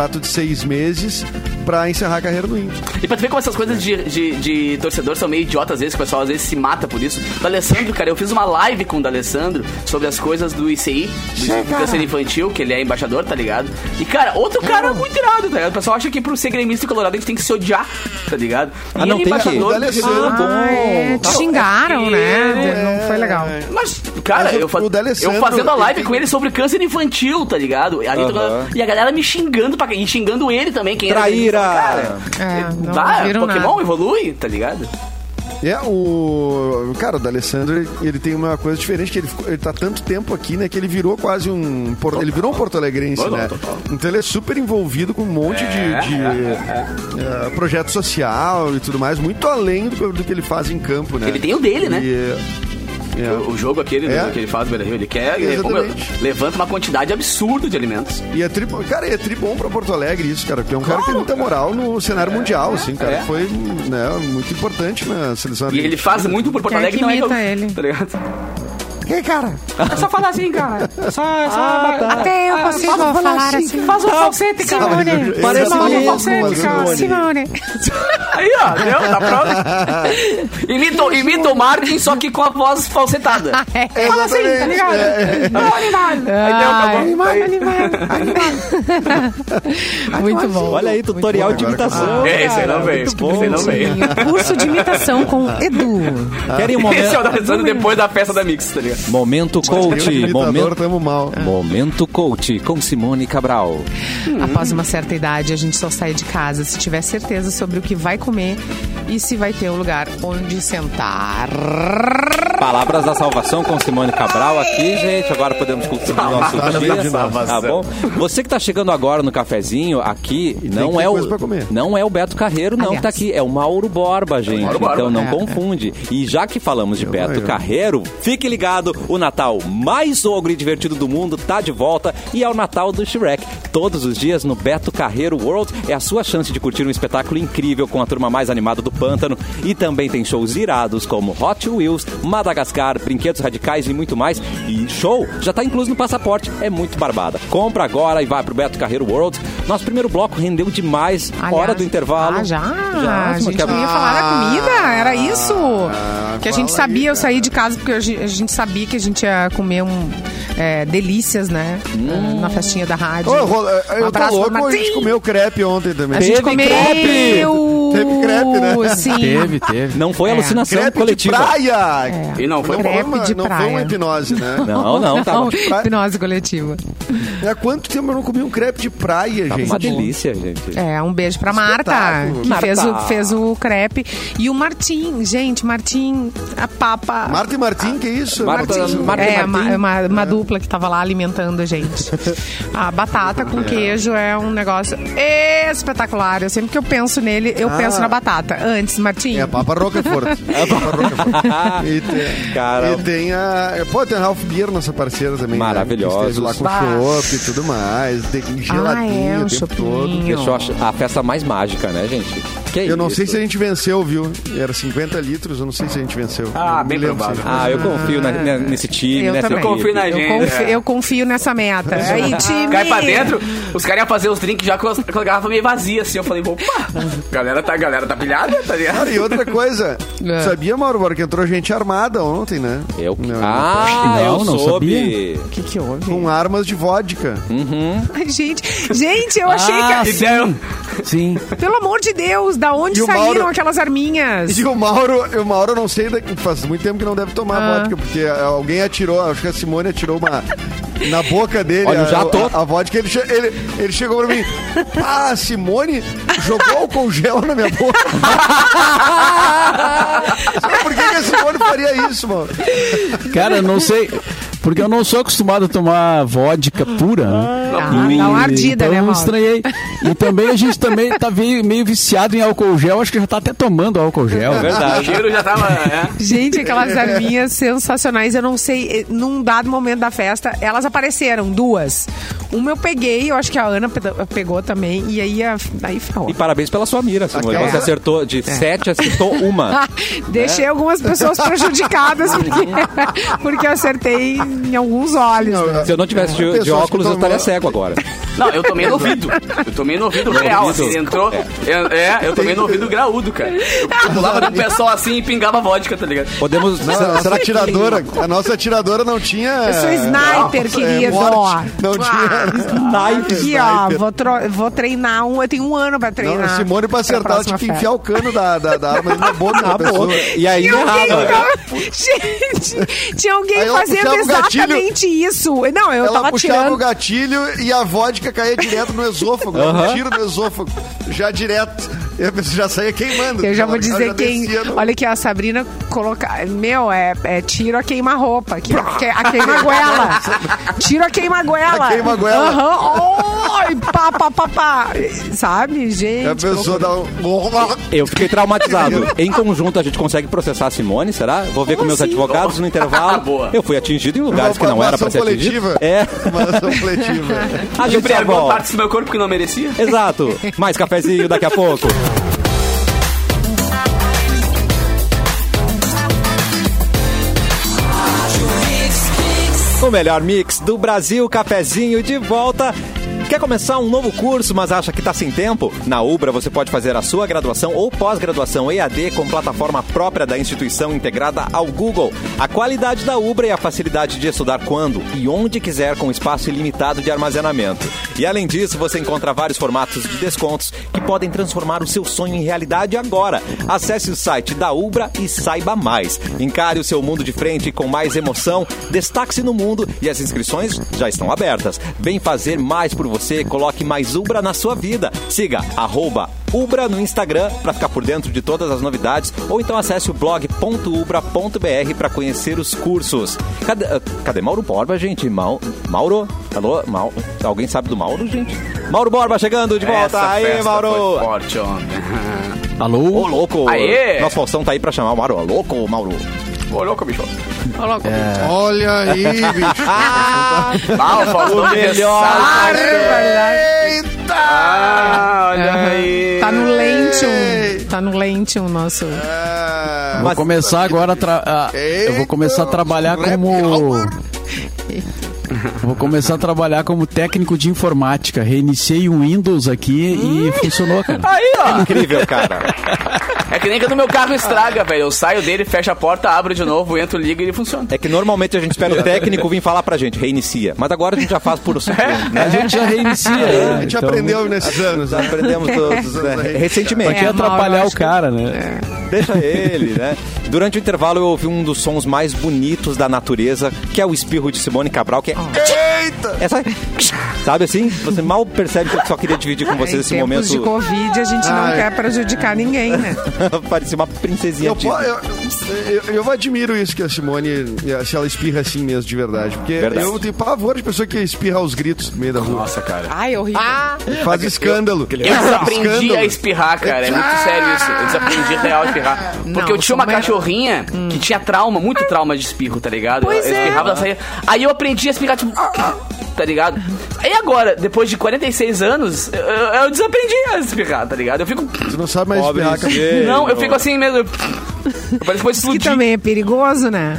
Speaker 3: contrato de seis meses pra encerrar a carreira no Inter.
Speaker 4: E pra tu ver como essas coisas de, de, de torcedor são meio idiotas às vezes, que o pessoal às vezes se mata por isso. O D'Alessandro, cara, eu fiz uma live com o D'Alessandro sobre as coisas do ICI, do Câncer Infantil, que ele é embaixador, tá ligado? E, cara, outro cara muito irado, tá ligado? O pessoal acha que pro ser gremista e colorado a gente tem que se odiar, tá ligado? E
Speaker 1: Ah, não
Speaker 4: ele
Speaker 1: tem que-
Speaker 4: embaixador
Speaker 3: O D'Alessandro-
Speaker 2: Ah, é, te xingaram,
Speaker 4: É,
Speaker 2: né?
Speaker 3: é,
Speaker 2: Não foi legal.
Speaker 4: Mas, Cara,
Speaker 3: Mas o-
Speaker 4: eu, fa- eu fazendo a
Speaker 3: ele
Speaker 4: live
Speaker 3: tem-
Speaker 4: com ele sobre câncer infantil, tá ligado?
Speaker 1: Aham.
Speaker 4: tocando- E a galera me xingando, pra... e xingando ele também. Quem era
Speaker 1: Traíra!
Speaker 4: ele. Cara,
Speaker 2: É,
Speaker 4: dá,
Speaker 2: viram
Speaker 4: Pokémon
Speaker 2: nada.
Speaker 4: evolui, tá ligado?
Speaker 3: É, o. Cara, o D'Alessandro, ele tem uma coisa diferente, que ele, ficou- ele tá tanto tempo aqui, né? Que ele virou quase um. por- Ele virou um Porto Alegrense,
Speaker 4: Total,
Speaker 3: né?
Speaker 4: total.
Speaker 3: Então ele é super envolvido com um monte de,
Speaker 4: É,
Speaker 3: de, eh, projeto social e tudo mais, muito além do, do que ele faz em campo, né?
Speaker 4: Ele tem o dele, né?
Speaker 3: E, é.
Speaker 4: O, o jogo aquele
Speaker 3: É.
Speaker 4: do- que ele faz do Beira Rio, ele quer. Ele, levanta uma quantidade absurda de alimentos.
Speaker 3: E é tri, cara, é tri bom pra Porto Alegre isso, cara, porque é um cara que tem muita moral no cenário mundial, assim, cara.
Speaker 4: é.
Speaker 3: Foi né, muito importante na seleção
Speaker 4: E ele faz muito por Porto
Speaker 2: é
Speaker 4: Alegre,
Speaker 2: que
Speaker 4: não é
Speaker 2: ele?
Speaker 4: Tá ligado?
Speaker 3: Quem, cara?
Speaker 4: É só falar assim, cara. É só. É só
Speaker 2: Até eu consigo falar assim.
Speaker 4: Faz um falsete, cara.
Speaker 2: Simone,
Speaker 3: Parece
Speaker 2: Simone,
Speaker 3: mesmo,
Speaker 2: falsete, cara.
Speaker 3: Simone.
Speaker 2: Simone.
Speaker 4: Aí, ó, deu? Tá pronto? imita, imita o Martin, só que com a voz falsetada. Fala assim, tá ligado?
Speaker 3: É,
Speaker 4: Ah, animal. Aí deu, acabou.
Speaker 2: Animal,
Speaker 4: Aí-
Speaker 2: Muito bom.
Speaker 1: Olha aí, tutorial de imitação.
Speaker 4: É, esse aí não veio. Esse aí não veio.
Speaker 2: Curso de imitação com Edu.
Speaker 1: Querem um
Speaker 4: Esse é o
Speaker 1: momento,
Speaker 4: dançando depois da festa da Mix, tá ligado?
Speaker 1: Momento coach, momento,
Speaker 3: tamo mal.
Speaker 1: momento coach com Simone Cabral.
Speaker 2: Após uma certa idade, a gente só sai de casa se tiver certeza sobre o que vai comer e se vai ter um lugar onde sentar.
Speaker 1: Palavras da salvação com Simone Cabral aqui, gente. Agora podemos concluir o nosso dia. Tá bom? Você que tá chegando agora no cafezinho, aqui não é o não é o Beto Carreiro não
Speaker 2: Aliás.
Speaker 1: que tá aqui, é o Mauro Borba, gente.
Speaker 4: Mauro Borba.
Speaker 1: Então não
Speaker 2: É,
Speaker 1: confunde. E já que falamos de Beto
Speaker 3: eu.
Speaker 1: Carreiro, fique ligado, o Natal mais ogro e divertido do mundo tá de volta e é o Natal do Shrek. Todos os dias no Beto Carreiro World é a sua chance de curtir um espetáculo incrível com a turma mais animada do pântano e também tem shows irados como Hot Wheels, Madagascar, brinquedos radicais e muito mais. E show já tá incluso no passaporte, é muito barbada. Compra agora e vai pro Beto Carreiro World. Nosso primeiro bloco rendeu demais,
Speaker 2: Aliás,
Speaker 1: hora do intervalo.
Speaker 2: Ah, já?
Speaker 1: Já,
Speaker 2: a gente
Speaker 1: quer-
Speaker 2: não ia falar da comida, era isso. que a gente
Speaker 3: fala aí,
Speaker 2: sabia, eu saí de casa porque a gente, sabia que a gente ia comer um, é, delícias, né?
Speaker 1: Hum.
Speaker 2: Na festinha da rádio.
Speaker 3: Ô, eu, eu,
Speaker 2: Um
Speaker 3: eu tô louco, a gente comeu crepe ontem também.
Speaker 2: A gente
Speaker 1: Teve
Speaker 2: comeu.
Speaker 1: crepe!
Speaker 3: Teve crepe, né?
Speaker 2: Sim.
Speaker 5: Teve, teve.
Speaker 1: Não foi
Speaker 2: É.
Speaker 1: alucinação
Speaker 3: Crepe
Speaker 1: coletiva.
Speaker 3: de praia!
Speaker 2: É.
Speaker 4: E não foi
Speaker 3: Não,
Speaker 2: Crepe
Speaker 3: foi uma,
Speaker 2: de
Speaker 3: não foi
Speaker 2: praia.
Speaker 3: uma hipnose, né?
Speaker 1: Não, não, tava,
Speaker 2: Não, hipnose coletiva.
Speaker 3: Há quanto tempo eu não comi um crepe de praia,
Speaker 1: tava
Speaker 3: gente?
Speaker 1: uma delícia, gente.
Speaker 2: É, um beijo pra Marta,
Speaker 3: Espetáculo.
Speaker 2: que
Speaker 1: Marta.
Speaker 2: Fez, o, fez o crepe. E o Martim, gente, Martim, a papa.
Speaker 3: Marta e Martim, que isso?
Speaker 1: Marta-
Speaker 3: Martim.
Speaker 1: Marta e
Speaker 2: é,
Speaker 1: Martim.
Speaker 2: uma, uma, uma dupla que tava lá alimentando a gente. A batata com queijo é um negócio espetacular. Eu sempre que eu penso nele, eu
Speaker 3: Ah.
Speaker 2: Penso na batata. Antes, Martim.
Speaker 3: É a Papa Roquefort. É a Papa Roquefort. E tem,
Speaker 1: Cara.
Speaker 3: e tem a... Pô, tem a Ralph Beer, nossa parceira também.
Speaker 1: Maravilhosos.
Speaker 3: Né? Esteve lá com
Speaker 2: Bah.
Speaker 3: chopp e tudo mais. Tem geladinho
Speaker 2: Ah, é, o
Speaker 3: o tempo
Speaker 2: chopinho.
Speaker 3: todo.
Speaker 1: Deixou a, a festa mais mágica, né, gente? Que
Speaker 3: Eu não
Speaker 1: isso?
Speaker 3: sei se a gente venceu, viu? Era 50 litros, eu não sei se a gente venceu.
Speaker 4: Ah,
Speaker 3: Eu
Speaker 4: bem provável.
Speaker 1: Ah, eu confio na- ne- nesse time,
Speaker 2: Eu
Speaker 1: nessa
Speaker 2: também.
Speaker 1: equipe.
Speaker 4: confio na
Speaker 2: Eu
Speaker 4: gente.
Speaker 2: confio,
Speaker 4: é.
Speaker 2: eu confio nessa meta. Aí, time.
Speaker 4: Cai pra dentro, os caras iam fazer os drinks já com, as, com a garrafa meio vazia, assim. Eu falei, opa, a galera tá, galera tá pilhada, tá ligado?
Speaker 3: Cara, e outra coisa,
Speaker 2: É.
Speaker 3: sabia, Mauro, Borba, que entrou gente armada ontem, né?
Speaker 1: Eu,
Speaker 3: Não,
Speaker 1: ah,
Speaker 5: não,
Speaker 1: eu
Speaker 5: não
Speaker 1: soube.
Speaker 2: O que, que houve?
Speaker 3: Com armas de vodka.
Speaker 2: Ai, gente, gente, eu achei
Speaker 5: Ah,
Speaker 2: que.
Speaker 4: Deram,
Speaker 5: Sim.
Speaker 2: Pelo amor de Deus, da onde
Speaker 3: o
Speaker 2: saíram
Speaker 3: Mauro-
Speaker 2: aquelas arminhas?
Speaker 3: E o Mauro, o Mauro eu não sei, daqui- faz muito tempo que não deve tomar
Speaker 2: Ah.
Speaker 3: vodka, porque alguém atirou, acho que a Simone atirou uma na boca dele.
Speaker 1: Olha, já
Speaker 3: a,
Speaker 1: tô-
Speaker 3: A, a vodka, ele, ele, ele chegou pra mim, ah, a Simone jogou álcool gel na minha boca. Por que, que a Simone faria isso, mano?
Speaker 5: Cara, eu não sei. Porque eu não sou acostumado a tomar vodka pura, né?
Speaker 2: Ah, dá uma ardida,
Speaker 5: então
Speaker 2: né,
Speaker 5: eu
Speaker 2: Mauro?
Speaker 5: estranhei. E também a gente também tá meio, meio viciado em álcool gel. Acho que já tá até tomando álcool gel.
Speaker 1: É
Speaker 4: o
Speaker 1: verdade.
Speaker 4: cheiro já tava, é.
Speaker 2: Gente, aquelas arminhas sensacionais. Eu não sei, eh, num dado momento da festa, elas apareceram, duas. Uma eu peguei, eu acho que a Ana pe- pegou também, e aí, a- aí ferrou.
Speaker 1: E parabéns pela sua mira, Simone.
Speaker 3: Aquela-
Speaker 1: Você acertou de sete, acertou uma.
Speaker 2: Deixei algumas pessoas prejudicadas porque, porque eu acertei em alguns olhos. né?
Speaker 1: Se eu não tivesse de, de óculos, eu estaria cego agora.
Speaker 4: Não, eu tomei no ouvido. Eu tomei no ouvido real, assim, ele entrou. É, é, eu tomei no ouvido graúdo, cara. Eu, eu pulava do pessoal assim e pingava vodka, tá ligado?
Speaker 1: Podemos.
Speaker 3: Não, a
Speaker 1: será-
Speaker 3: nossa atiradora, a nossa atiradora não tinha.
Speaker 2: Eu sou sniper,
Speaker 3: Não,
Speaker 2: querido.
Speaker 3: morte. Não
Speaker 2: Ah,
Speaker 3: tinha.
Speaker 2: Aqui, ó, vou, tro- vou treinar um. Eu tenho um ano pra treinar.
Speaker 3: Não, Simone, pra acertar, ela tinha que enfiar o cano da, da, da arma na boca da pessoa.
Speaker 1: E aí
Speaker 2: Tinha alguém,
Speaker 1: errava.
Speaker 2: Gente, tinha alguém
Speaker 3: Aí
Speaker 2: fazendo
Speaker 3: puxava o gatilho.
Speaker 2: exatamente isso. Não, eu
Speaker 3: Ela
Speaker 2: tava
Speaker 3: puxava o
Speaker 2: tirando.
Speaker 3: gatilho e a vodka caía direto no esôfago.
Speaker 1: Aham.
Speaker 3: Um tiro no esôfago. Já direto. E a pessoa já saía queimando.
Speaker 2: Eu já vou dizer
Speaker 3: já
Speaker 2: quem.
Speaker 3: no-
Speaker 2: Olha que a Sabrina colocar. Meu, é, é tiro a queima-roupa. aqui, que- A queima-goela. Tiro a queima-goela.
Speaker 3: A queima-goela.
Speaker 2: Aham. Oi, pá, pá, pá, pá. Sabe, gente?
Speaker 3: A pessoa dá um.
Speaker 1: Eu fiquei traumatizado. em conjunto, a gente consegue processar a Simone, será? Vou ver com
Speaker 2: Como
Speaker 1: meus
Speaker 2: assim?
Speaker 1: advogados no intervalo.
Speaker 4: Boa.
Speaker 1: Eu fui atingido em lugares
Speaker 3: Uma-
Speaker 1: que não era pra ser atingido.
Speaker 3: coletiva.
Speaker 1: É.
Speaker 3: Uma ação coletiva.
Speaker 1: A gente volta.
Speaker 4: partes do meu corpo que não merecia.
Speaker 1: Exato. Mais cafezinho daqui a pouco. O melhor mix do Brasil, cafezinho de volta. Quer começar um novo curso, mas acha que está sem tempo? Na Ubra você pode fazer a sua graduação ou pós-graduação EAD com plataforma própria da instituição integrada ao Google. A qualidade da Ubra e a facilidade de estudar quando e onde quiser com espaço ilimitado de armazenamento. E além disso, você encontra vários formatos de descontos que podem transformar o seu sonho em realidade agora. Acesse o site da Ubra e saiba mais. Encare o seu mundo de frente com mais emoção, destaque-se no mundo e as inscrições já estão abertas. Vem fazer mais por você, coloque mais Ubra na sua vida. Siga arroba Ubra no Instagram para ficar por dentro de todas as novidades ou então acesse o blog.ubra.br para conhecer os cursos. Cadê, ah, cadê Mauro Borba, gente? Mau- Mauro? Alô? Mau- Alguém sabe do Mauro, gente? Mauro Borba chegando de volta.
Speaker 4: Essa
Speaker 1: Aí,
Speaker 4: festa
Speaker 1: Mauro.
Speaker 4: Foi forte ontem.
Speaker 5: Alô?
Speaker 1: Ô, louco.
Speaker 4: Aê!
Speaker 1: Nosso Faustão tá aí pra chamar o Mauro. Ô, louco, Mauro.
Speaker 4: Ô, louco, bicho.
Speaker 3: Olha aí, bicho.
Speaker 4: Ah, o Faustão
Speaker 1: melhor.
Speaker 4: ressaca. Ah, olha aí.
Speaker 2: Tá no Lentium. Tá no Lentium o nosso.
Speaker 3: Ah,
Speaker 5: Vou começar agora tra- a- Eu vou começar a trabalhar como. Vou começar a trabalhar como técnico de informática. Reiniciei um Windows aqui e funcionou, cara.
Speaker 4: Aí, ó.
Speaker 1: Incrível, cara.
Speaker 4: É que nem quando meu carro estraga, velho. Eu saio dele, fecho a porta, abro de novo, entro, ligo e ele funciona.
Speaker 1: É que normalmente a gente espera o técnico vir falar pra gente, reinicia. Mas agora a gente já faz por
Speaker 5: A
Speaker 1: né?
Speaker 5: gente já reinicia.
Speaker 3: a
Speaker 5: né?
Speaker 3: gente
Speaker 5: Então,
Speaker 3: aprendeu nesses anos. Né?
Speaker 1: aprendemos todos, né?
Speaker 5: Pra
Speaker 1: Recentemente.
Speaker 5: que
Speaker 2: É, Mauro,
Speaker 5: atrapalhar
Speaker 2: acho
Speaker 5: o
Speaker 2: que-
Speaker 5: cara, né?
Speaker 1: Deixa ele, né? Durante o intervalo eu ouvi um dos sons mais bonitos da natureza, que é o espirro de Simone Cabral, que é...
Speaker 3: Eita!
Speaker 1: Essa... Sabe assim? Você mal percebe que eu só queria dividir com vocês esse
Speaker 2: tempos
Speaker 1: momento.
Speaker 2: de Covid, a gente não
Speaker 3: Ai.
Speaker 2: quer prejudicar ninguém, né?
Speaker 1: Parecia uma princesinha
Speaker 3: Eu, eu, eu, eu admiro isso que a Simone, se ela espirra assim mesmo, de verdade. Porque
Speaker 1: Verdade.
Speaker 3: eu tenho pavor de pessoa que espirra aos gritos no meio da rua.
Speaker 4: Nossa, cara.
Speaker 2: Ai, horrível.
Speaker 3: Faz escândalo.
Speaker 4: Eu desaprendi
Speaker 3: Escândalo.
Speaker 4: a espirrar, cara. É muito sério isso. Eu desaprendi real a espirrar. Porque
Speaker 2: Não,
Speaker 4: eu tinha uma cachorrinha que tinha trauma, muito trauma de espirro, tá ligado?
Speaker 2: Pois
Speaker 4: eu
Speaker 2: é.
Speaker 4: espirrava, ela saía. Aí eu aprendi a espirrar, tipo. Tá ligado? Aí agora, depois de 46 anos, eu, eu- desaprendi a espirrar, tá ligado? Eu fico.
Speaker 3: Tu não sabe mais espirrar.
Speaker 4: Não, eu fico assim mesmo. Parece que vou
Speaker 2: Que também é perigoso, né?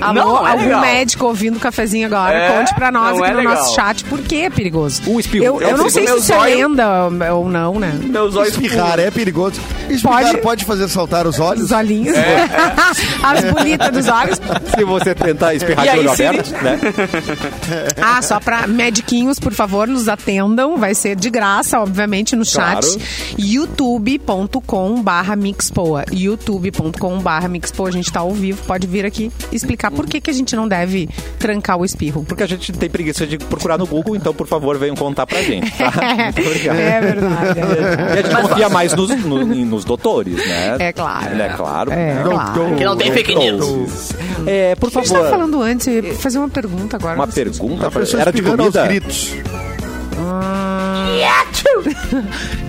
Speaker 2: Alô,
Speaker 4: Não, não é
Speaker 2: algum
Speaker 4: legal.
Speaker 2: médico ouvindo o cafezinho agora,
Speaker 4: É,
Speaker 2: conte pra nós aqui
Speaker 4: é
Speaker 2: no nosso
Speaker 4: legal.
Speaker 2: chat por que é perigoso.
Speaker 1: O espirro.
Speaker 2: Eu, eu
Speaker 1: Eu
Speaker 2: não sei se isso é lenda ou não, né?
Speaker 4: Meus olhos
Speaker 3: Espirrar é perigoso. Espirrar
Speaker 2: Pode-
Speaker 3: pode, fazer saltar os olhos?
Speaker 2: Os olhinhos. As bonitas dos olhos.
Speaker 1: Se você tentar espirrar de olho aberto, né?
Speaker 2: Ah, só pra mediquinhos, por favor, nos atendam. Vai ser de graça, obviamente, no chat.
Speaker 1: Claro.
Speaker 2: youtube.com barra mixpoa. youtube.com barra mixpoa. A gente tá ao vivo, pode vir aqui explicar por que, que a gente não deve trancar o espirro.
Speaker 1: Porque a gente tem preguiça de procurar no Google, então, por favor, venham contar pra gente, tá? Muito obrigado.
Speaker 2: É verdade. é verdade.
Speaker 1: E a gente confia mais nos, no- nos doutores, né?
Speaker 2: É claro.
Speaker 1: É claro.
Speaker 2: É, claro.
Speaker 4: Que não tem fake news.
Speaker 1: É, por
Speaker 2: A gente
Speaker 1: favor.
Speaker 2: tava falando antes, eu ia fazer uma pergunta agora.
Speaker 1: Uma pergunta? Era de comida?
Speaker 3: gritos.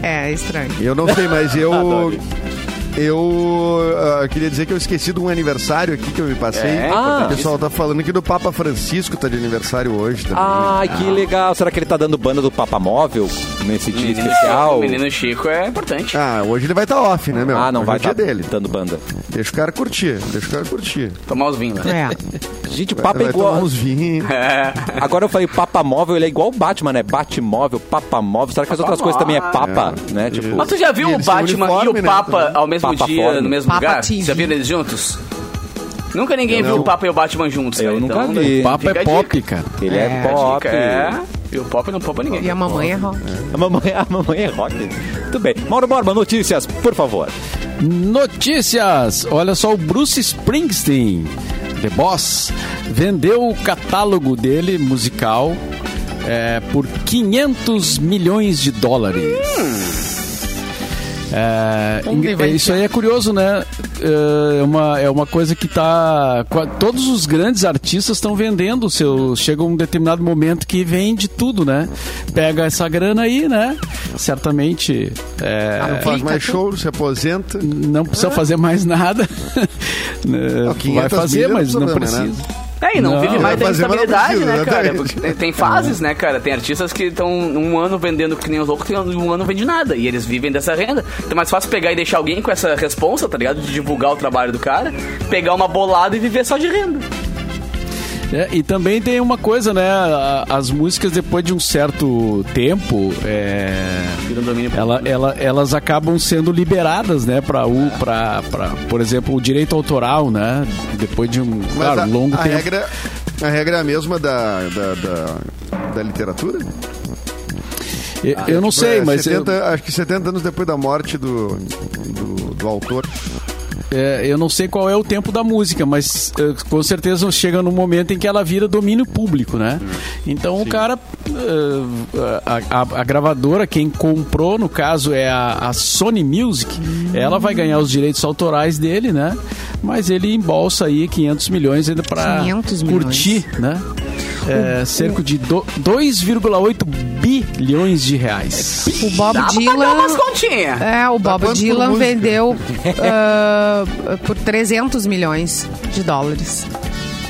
Speaker 2: É, estranho.
Speaker 3: Eu não sei, mas eu... Eu ah, queria dizer que eu esqueci de um aniversário aqui que eu me passei.
Speaker 4: É,
Speaker 1: Ah.
Speaker 3: o pessoal tá falando que do Papa Francisco tá de aniversário hoje também.
Speaker 1: Ai, que legal. Será que ele tá dando banda do Papa Móvel? Nesse dia
Speaker 4: Menino
Speaker 1: especial?
Speaker 4: Chico, menino Chico é importante.
Speaker 3: Ah, hoje ele vai estar off, né, meu?
Speaker 1: Ah, não
Speaker 3: Hoje
Speaker 1: vai
Speaker 3: é o dia
Speaker 1: estar
Speaker 3: dele.
Speaker 1: dando banda.
Speaker 3: Deixa o cara curtir, deixa o cara curtir.
Speaker 4: Tomar os vinhos. né?
Speaker 2: É.
Speaker 1: Gente, o
Speaker 3: Vai,
Speaker 1: papo é
Speaker 3: vai tomar
Speaker 1: igual.
Speaker 3: uns vinhos.
Speaker 4: É.
Speaker 1: Agora eu falei papa móvel, ele é igual o Batman, né? Batmóvel, papa móvel. Será que as
Speaker 4: Papa
Speaker 1: outras coisas também é
Speaker 4: móvel.
Speaker 1: papa, né? Tipo,
Speaker 4: Mas tu já viu o Batman e o
Speaker 3: né,
Speaker 4: Papa
Speaker 3: também.
Speaker 4: ao mesmo
Speaker 1: Papa
Speaker 4: dia, no mesmo
Speaker 2: Papa
Speaker 4: lugar?
Speaker 2: TV.
Speaker 4: Já viram eles juntos? Nunca ninguém viu o Papa e o Batman juntos.
Speaker 1: Eu
Speaker 4: né?
Speaker 1: nunca
Speaker 4: Então,
Speaker 1: vi.
Speaker 5: O papo
Speaker 4: Fica
Speaker 5: é pop, cara.
Speaker 1: ele é,
Speaker 2: É,
Speaker 1: pop.
Speaker 4: É. E o Pop não poupa ninguém.
Speaker 2: E a mamãe é rock.
Speaker 1: A mamãe, a mamãe é rock. Tudo bem. Mauro Borba, notícias, por favor.
Speaker 5: Notícias! Olha só, o Bruce Springsteen, The Boss, vendeu o catálogo dele musical é, por 500 milhões de dólares. É,
Speaker 2: vai
Speaker 5: isso aí é curioso, né? É uma, é uma coisa que tá. Todos os grandes artistas estão vendendo o seu. Chega um determinado momento que vende tudo, né? Pega essa grana aí, né? Certamente. é,
Speaker 3: Não faz mais show, se aposenta.
Speaker 5: não precisa fazer mais nada. Né,
Speaker 3: Não, 500
Speaker 5: Vai fazer, mas não
Speaker 3: precisa
Speaker 5: precisa.
Speaker 4: É, e não,
Speaker 5: Não.
Speaker 4: vive mais da
Speaker 3: precisa,
Speaker 4: né, cara? Porque tem, tem fases, né, cara? Tem artistas que estão um ano vendendo que nem os outros, que um ano não vende nada. E eles vivem dessa renda. Então é mais fácil pegar e deixar alguém com essa responsa, tá ligado? De divulgar o trabalho do cara, pegar uma bolada e viver só de renda.
Speaker 5: É, e também tem uma coisa, né? As músicas, depois de um certo tempo, é,
Speaker 4: um domínio
Speaker 5: ela, ela- elas acabam sendo liberadas, né? Para o, pra, pra, por exemplo, o direito autoral, né? Depois de um claro,
Speaker 3: a,
Speaker 5: longo
Speaker 3: a
Speaker 5: tempo.
Speaker 3: regra, a regra é a mesma da, da, da, da literatura?
Speaker 5: Eu, eu não
Speaker 3: Tipo,
Speaker 5: sei,
Speaker 3: é,
Speaker 5: mas eu-
Speaker 3: 70, acho que 70 anos depois da morte do, do, do autor.
Speaker 5: É, eu não sei qual é o tempo da música, mas eh, com certeza chega num momento em que ela vira domínio público, né? Então o cara, eh, a, a- a gravadora, quem comprou, no caso é a, a Sony Music, ela vai ganhar os direitos autorais dele, né? Mas ele embolsa aí 500 milhões ainda para
Speaker 2: 500 milhões.
Speaker 5: curtir, né? É, cerca de do- 2,8 bilhões de reais.
Speaker 2: O Bob
Speaker 4: Dá pra pagar
Speaker 2: Dylan.
Speaker 4: umas continhas.
Speaker 2: É, o
Speaker 3: Dá
Speaker 2: Bob Dylan vendeu ah, por 300 milhões de dólares.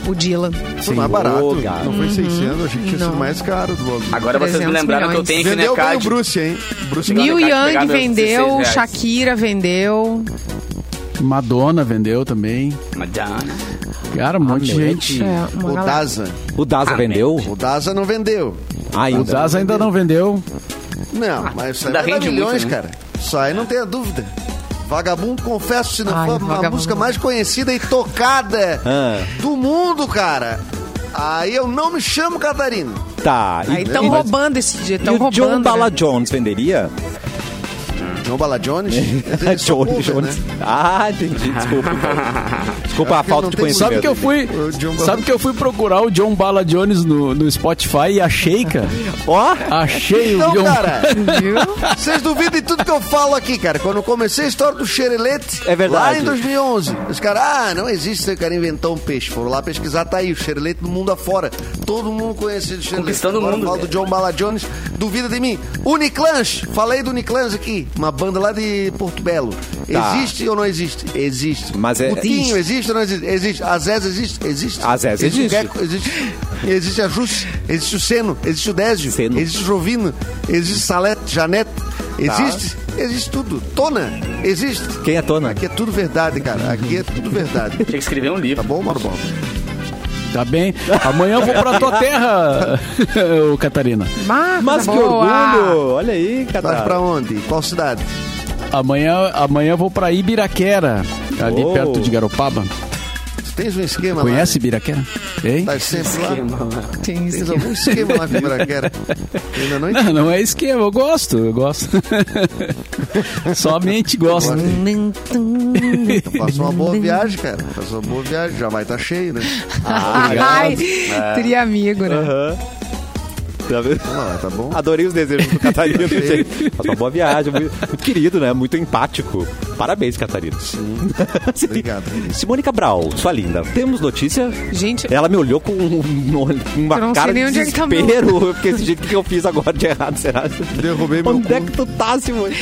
Speaker 2: O Dylan.
Speaker 3: Foi mais barato.
Speaker 1: Ô, cara.
Speaker 3: não foi 600, achei que tinha sido
Speaker 2: Não.
Speaker 3: mais caro. Do Bob.
Speaker 4: Agora vocês me
Speaker 2: 300
Speaker 4: lembraram que eu
Speaker 2: milhões.
Speaker 4: tenho que
Speaker 3: Vendeu bem o. Bruce, hein? Bruce
Speaker 4: Neil
Speaker 2: Neil
Speaker 4: Young
Speaker 2: vendeu,
Speaker 4: 16 reais.
Speaker 2: Shakira vendeu.
Speaker 5: Madonna vendeu também.
Speaker 4: Madonna.
Speaker 5: Cara, um monte de gente.
Speaker 2: É, uma
Speaker 3: O
Speaker 2: galera.
Speaker 3: Daza.
Speaker 1: O Daza vendeu?
Speaker 3: O Daza não vendeu.
Speaker 1: Ainda.
Speaker 5: O Daz ainda não vendeu.
Speaker 3: Não, mas isso aí vai dar
Speaker 4: rende
Speaker 3: milhões,
Speaker 4: muito, né?
Speaker 3: cara. Isso aí não tenha dúvida. Vagabundo, confesso, se não
Speaker 2: Ai,
Speaker 3: for a
Speaker 2: Vagabundo.
Speaker 3: música mais conhecida e tocada
Speaker 1: Ah.
Speaker 3: do mundo, cara. Aí eu não me chamo Catarina.
Speaker 1: Tá.
Speaker 2: Aí estão roubando esse dia,
Speaker 1: E o
Speaker 2: roubando.
Speaker 1: John
Speaker 2: né?
Speaker 1: Bala Jones venderia?
Speaker 3: John Bala Jones?
Speaker 1: Jones, Jones.
Speaker 3: né?
Speaker 1: Ah, entendi. Desculpa. Desculpa a
Speaker 3: Acho que
Speaker 1: falta de conhecimento.
Speaker 5: Sabe que eu fui,
Speaker 3: O
Speaker 5: sabe que eu fui procurar o John Bala Jones no, no Spotify e achei, cara.
Speaker 1: Ó,
Speaker 5: Achei
Speaker 3: Então,
Speaker 5: o John.
Speaker 3: cara, vocês duvidam de tudo que eu falo aqui, cara. Quando eu comecei a história do xerelete,
Speaker 1: É verdade.
Speaker 3: lá em 2011, os caras, ah, não existe, esse cara inventou um peixe. Foram lá pesquisar, tá aí, o xerelete do mundo afora. Todo mundo conhecia o xerelete.
Speaker 4: Conquistando o
Speaker 3: Agora
Speaker 4: mundo,
Speaker 3: eu falo do John Bala Jones, duvida de mim. Uniclans, falei do Uniclans aqui, uma banda lá de Porto Belo.
Speaker 1: Tá.
Speaker 3: Existe ou não existe? Existe.
Speaker 1: Mas é-
Speaker 3: Putinho, existe ou não existe? Existe. A Zez existe? Existe.
Speaker 1: A Zez
Speaker 3: o
Speaker 1: existe.
Speaker 3: Gecko, existe. Existe a Jus, existe o Seno, existe o Désio,
Speaker 1: Seno.
Speaker 3: existe o Jovino, existe Salete, Janete, existe, existe tudo. Tona, existe.
Speaker 1: quem é Tona?
Speaker 3: Aqui é tudo verdade, cara. Aqui é tudo verdade.
Speaker 4: Tinha que escrever um
Speaker 3: Tá
Speaker 4: livro.
Speaker 3: bom, Mauro Bom?
Speaker 5: Tá bem. Amanhã eu vou pra tua terra, ô Catarina.
Speaker 1: Mas
Speaker 2: coisa
Speaker 1: que
Speaker 2: boa.
Speaker 1: orgulho! Olha aí,
Speaker 3: Vai
Speaker 1: cara.
Speaker 3: pra onde? Qual cidade?
Speaker 5: Amanhã, amanhã eu vou pra Ibiraquera, ali
Speaker 1: Oh.
Speaker 5: perto de Garopaba.
Speaker 3: Tens um esquema
Speaker 5: Conhece Ibiraquera? Hein?
Speaker 3: lá? Tá sempre lá?
Speaker 2: Tem
Speaker 3: Tens
Speaker 2: aqui.
Speaker 3: algum esquema lá com Ibiraquera? Ainda não entendi.
Speaker 5: Não, não é esquema, eu gosto, eu gosto. Somente gosto.
Speaker 3: Faça uma boa viagem, cara. Faça uma boa viagem. Já vai estar cheio, né?
Speaker 2: Ai, teria amigo, né?
Speaker 1: Aham. Tá vendo?
Speaker 3: Ah, tá bom.
Speaker 1: Adorei os desejos do Catarina. Faz uma boa viagem. Muito, muito querido, né? Muito empático. Parabéns, Catarina.
Speaker 3: Obrigado.
Speaker 1: Simone Cabral, sua linda, temos notícia?
Speaker 2: Gente,
Speaker 1: Ela me olhou com um- uma
Speaker 2: Eu não
Speaker 1: cara
Speaker 2: sei nem
Speaker 1: de
Speaker 2: onde é que tá
Speaker 1: desespero. Eu fiquei assim, gente, o que eu fiz agora de errado, será?
Speaker 3: Derrubei meu
Speaker 1: Onde é que tu tá, Simone?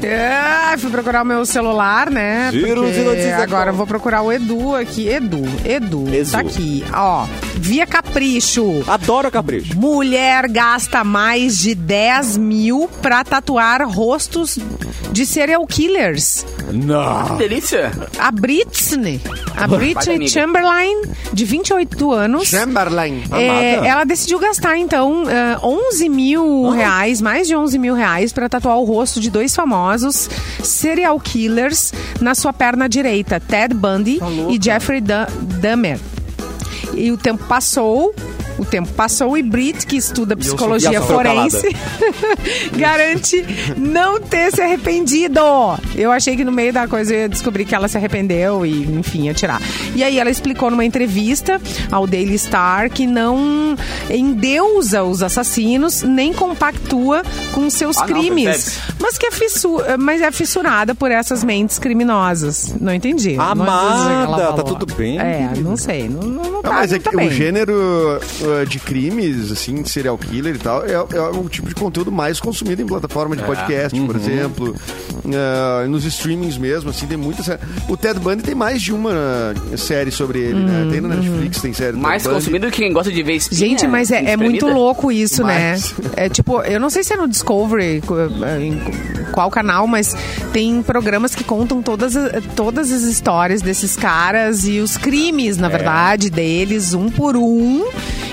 Speaker 2: É, fui procurar o meu celular, né?
Speaker 1: Giros
Speaker 2: porque
Speaker 1: e notícias
Speaker 2: agora eu vou procurar o Edu aqui. Edu, Edu,
Speaker 1: Edu.
Speaker 2: tá aqui. Ó, via capricho.
Speaker 1: Adoro a capricho.
Speaker 2: Mulher gasta mais de 10 mil pra tatuar rostos de serial killers.
Speaker 1: Não.
Speaker 4: Que delícia.
Speaker 2: A Britney, a Britney. Chamberlain, de 28 anos.
Speaker 3: Chamberlain.
Speaker 2: É, ela decidiu gastar, então, eh, 11 mil reais, mais de 11 mil reais, para tatuar o rosto de dois famosos serial killers na sua perna direita, Ted Bundy e Jeffrey Da- Dahmer. E o tempo passou. O tempo passou e Brit, que estuda psicologia forense, garante não ter se arrependido. Eu achei que no meio da coisa eu ia descobrir que ela se arrependeu e, enfim, ia tirar. E aí ela explicou numa entrevista ao Daily Star que não endeusa os assassinos, nem compactua com seus
Speaker 4: Ah, não,
Speaker 2: crimes.
Speaker 4: percebe-se.
Speaker 2: mas que é fissu- mas é fissurada por essas mentes criminosas. Não entendi. Não
Speaker 1: Amada,
Speaker 2: entendi o que ela
Speaker 1: tá tudo bem,
Speaker 2: É, não sei. Não, não, não
Speaker 3: Não,
Speaker 2: tá,
Speaker 3: mas é
Speaker 2: não tá
Speaker 3: que
Speaker 2: bem.
Speaker 3: o gênero uh, de crimes, assim, de serial killer e tal, é, é o tipo de conteúdo mais consumido em plataforma de podcast, por exemplo. Uh, nos streamings mesmo, assim, tem muita série. O Ted Bundy tem mais de uma série sobre ele, né? Tem na Netflix, tem série
Speaker 4: Mais
Speaker 3: Ted Bundy.
Speaker 4: consumido do que quem gosta de ver espinha.
Speaker 2: Gente, mas é, é muito louco isso,
Speaker 3: Mas-
Speaker 2: né? É tipo, eu não sei se é no Discovery, co- em qual canal, mas tem programas que contam todas, todas as histórias desses caras e os crimes,
Speaker 3: É.
Speaker 2: na verdade, deles, um por um.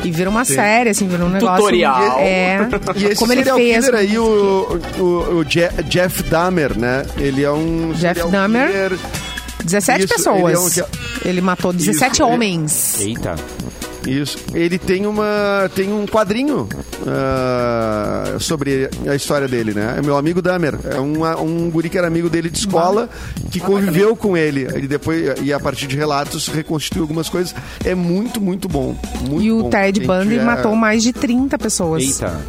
Speaker 2: E vira uma série, assim, vira um negócio.
Speaker 4: Tutorial.
Speaker 2: É.
Speaker 3: E esse
Speaker 2: como ele fez.
Speaker 3: killer aí, o, o, o Je- Jeff Dahmer, né? Ele é um
Speaker 2: Jeff Dahmer?
Speaker 3: killer
Speaker 2: 17
Speaker 3: Isso,
Speaker 2: pessoas.
Speaker 3: ele
Speaker 2: Ele,
Speaker 3: é um-
Speaker 2: matou 17
Speaker 3: Isso, é-
Speaker 2: homens.
Speaker 1: Eita.
Speaker 3: Isso. Ele tem uma tem um quadrinho ah, sobre a história dele, né? É meu amigo Damer. É um, um guri que era amigo dele de escola, que conviveu com ele. Ele depois, e a partir de relatos, reconstituiu algumas coisas. É muito, muito bom. Muito
Speaker 2: E o
Speaker 3: bom.
Speaker 2: Ted Bundy
Speaker 3: tiver-
Speaker 2: matou mais de 30 pessoas.
Speaker 1: Eita.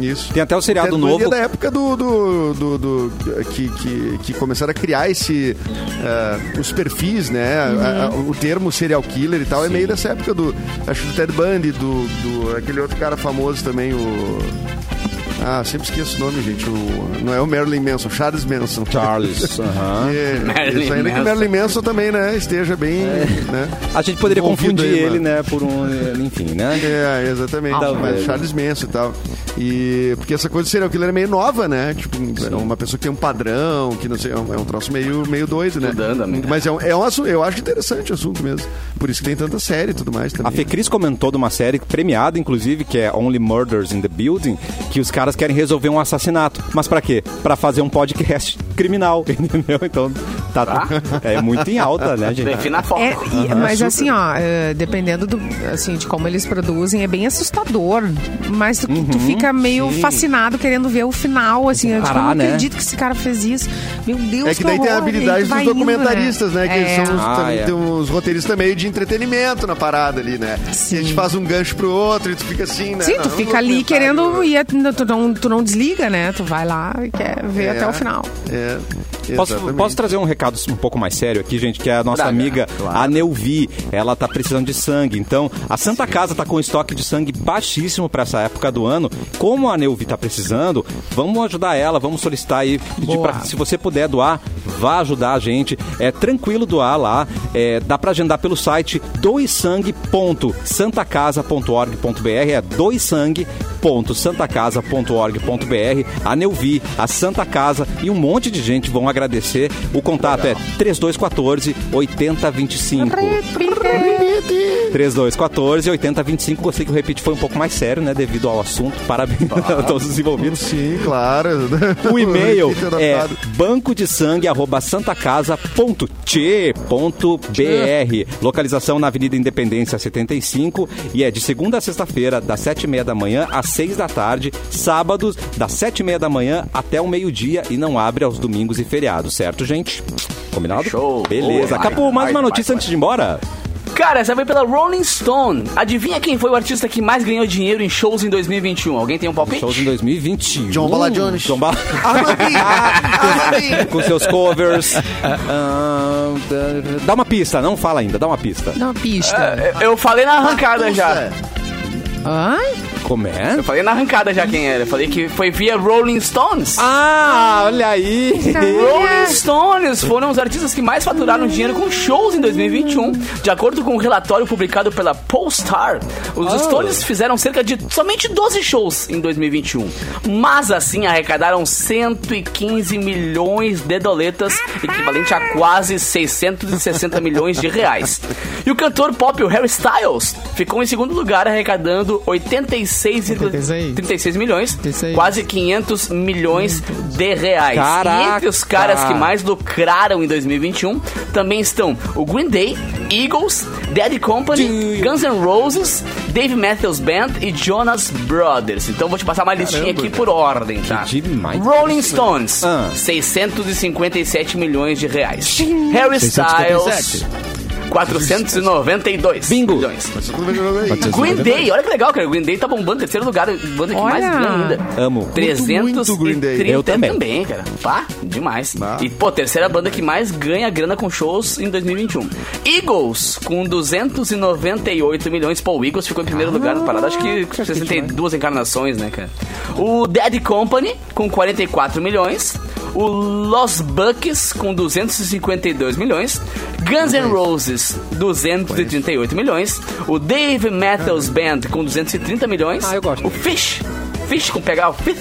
Speaker 3: Isso.
Speaker 1: Tem até o seriado novo.
Speaker 3: É da época do. do, do- do- que, que, que começaram a criar esse. ah, os perfis, né? A- a- o termo serial killer e tal é meio dessa época do. Acho do Ted Bundy, do, do. aquele outro cara famoso também, o. Ah, sempre esqueço o nome, gente. O, não é o Marilyn Manson, Charles Manson.
Speaker 1: Charles. aham.
Speaker 3: É,
Speaker 4: Marilyn
Speaker 3: isso ainda que o Marilyn Manson também, né? Esteja bem. Né,
Speaker 1: A gente poderia confundir
Speaker 3: aí,
Speaker 1: ele,
Speaker 3: mano.
Speaker 1: né, por um. Enfim, né?
Speaker 3: É, exatamente.
Speaker 1: Ah,
Speaker 3: mas
Speaker 1: velho.
Speaker 3: Charles Manson e tal. E porque essa coisa de serial killer é meio nova, né? Tipo, é uma pessoa que tem um padrão, que não sei, é um, é um troço meio, meio doido, né?
Speaker 4: Estudando, amigo.
Speaker 3: Mas é um, é um assunto, eu acho interessante o assunto mesmo. Por isso que tem tanta série e tudo mais
Speaker 1: A
Speaker 3: também.
Speaker 1: Fecris comentou de uma série premiada, inclusive, que é Only Murders in the Building, que os caras querem resolver um assassinato. Mas pra quê? Pra fazer um podcast criminal, entendeu? Então, tá, é muito em alta, né, gente?
Speaker 4: Defina a foco.
Speaker 2: É, e- mas assim, ó, é, dependendo do, assim, de como eles produzem, é bem assustador. Mas tu, tu fica meio fascinado querendo ver o final, assim. Eu, tipo, eu
Speaker 1: Parar,
Speaker 2: não
Speaker 1: né?
Speaker 2: acredito que esse cara fez isso. Meu Deus,
Speaker 3: É que daí tem a
Speaker 2: horror, e aí
Speaker 3: habilidade dos
Speaker 2: indo,
Speaker 3: documentaristas, né? Que
Speaker 2: É.
Speaker 3: eles são os,
Speaker 1: Ah,
Speaker 3: também
Speaker 1: é.
Speaker 3: tem uns roteiristas meio de entretenimento na parada ali, né?
Speaker 2: Sim.
Speaker 3: E a gente faz um gancho pro outro e tu fica assim, né?
Speaker 2: Sim,
Speaker 3: Não,
Speaker 2: tu fica ali querendo e é- tu não, tu não desliga, né? Tu vai lá e quer ver
Speaker 3: É,
Speaker 2: até o final.
Speaker 3: É,
Speaker 1: Posso, posso trazer um recado um pouco mais sério aqui, gente? Que é a nossa amiga, a Neuvi, ela tá precisando de sangue. Então, a Santa Casa tá com estoque de sangue baixíssimo para essa época do ano. Como a Neuvi tá precisando, vamos ajudar ela, vamos solicitar aí, pra, se você puder doar, vá ajudar a gente. É tranquilo doar lá. É, dá para agendar pelo site doissangue.santacasa.org.br. É doissangue.santacasa.org.br. A Neuvi, a Santa Casa e um monte de gente vão agradecer. O contato é 3214 8025. 3214 8025. Gostei que o repeat foi um pouco mais sério, né? Devido ao assunto. Parabéns a todos os envolvidos.
Speaker 3: Sim, claro.
Speaker 1: O e-mail é banco de sangue Localização na Avenida Independência 75 e é de segunda a sexta-feira, das sete e meia da manhã às seis da tarde, sábados das sete e meia da manhã até o meio-dia e não abre aos domingos e feriados, certo, gente? Combinado?
Speaker 4: Show.
Speaker 1: Beleza.
Speaker 4: Boa.
Speaker 1: Acabou mais
Speaker 4: Vai,
Speaker 1: uma notícia
Speaker 4: vai,
Speaker 1: antes de ir embora?
Speaker 4: Cara, essa foi pela Rolling Stone. Adivinha quem foi o artista que mais ganhou dinheiro em shows em 2021? Alguém tem um palpite?
Speaker 1: Shows em 2021.
Speaker 3: John Bala Jones.
Speaker 1: John Bala...
Speaker 3: Armandinho!
Speaker 1: Com seus covers. Ah, dá uma pista, não fala ainda, dá uma pista.
Speaker 2: Dá uma pista.
Speaker 4: É, Eu falei na arrancada já.
Speaker 2: Hã?
Speaker 1: Como é?
Speaker 4: Eu falei na arrancada já quem era. Eu falei que foi via Rolling Stones.
Speaker 1: Ah, olha aí.
Speaker 4: Rolling Stones foram os artistas que mais faturaram dinheiro com shows em 2021. De acordo com um relatório publicado pela Polestar, os Stones fizeram cerca de somente 12 shows em 2021. Mas assim arrecadaram 115 milhões de doletas, equivalente a quase 660 milhões de reais. E o cantor pop, o Harry Styles, ficou em segundo lugar arrecadando 86
Speaker 2: 86.
Speaker 4: 36 milhões,
Speaker 2: 36.
Speaker 4: quase 500 milhões de reais.
Speaker 1: Caraca.
Speaker 4: E entre os caras que mais lucraram em 2021 também estão o Green Day, Eagles, Dead Company, Guns N' Roses, Dave Matthews Band e Jonas Brothers. Então vou te passar uma listinha aqui por ordem, tá?
Speaker 1: demais.
Speaker 4: Rolling Stones,
Speaker 1: Ah.
Speaker 4: 657 milhões de reais. Harry Styles, 492
Speaker 1: Bingo.
Speaker 4: milhões. Green Day, olha que legal, cara. Green Day tá bombando, terceiro lugar, banda que
Speaker 2: Olha.
Speaker 4: mais ganha ainda.
Speaker 1: Amo.
Speaker 4: 330
Speaker 3: muito Day.
Speaker 1: Eu também.
Speaker 4: cara. Pá, demais.
Speaker 3: Bah.
Speaker 4: E, pô, terceira banda que mais ganha grana com shows em 2021. Eagles, com 298 milhões. Pô, o Eagles ficou em primeiro lugar no parada. Acho que 62 encarnações, né, cara? O Dead Company, com 44 milhões. O Los Bucks, com 252 milhões. Guns N' Roses, 238 milhões. O Dave Matthews Band, com 230 milhões.
Speaker 1: Ah, eu gosto.
Speaker 4: O Fish, Fish com pegar o Fish,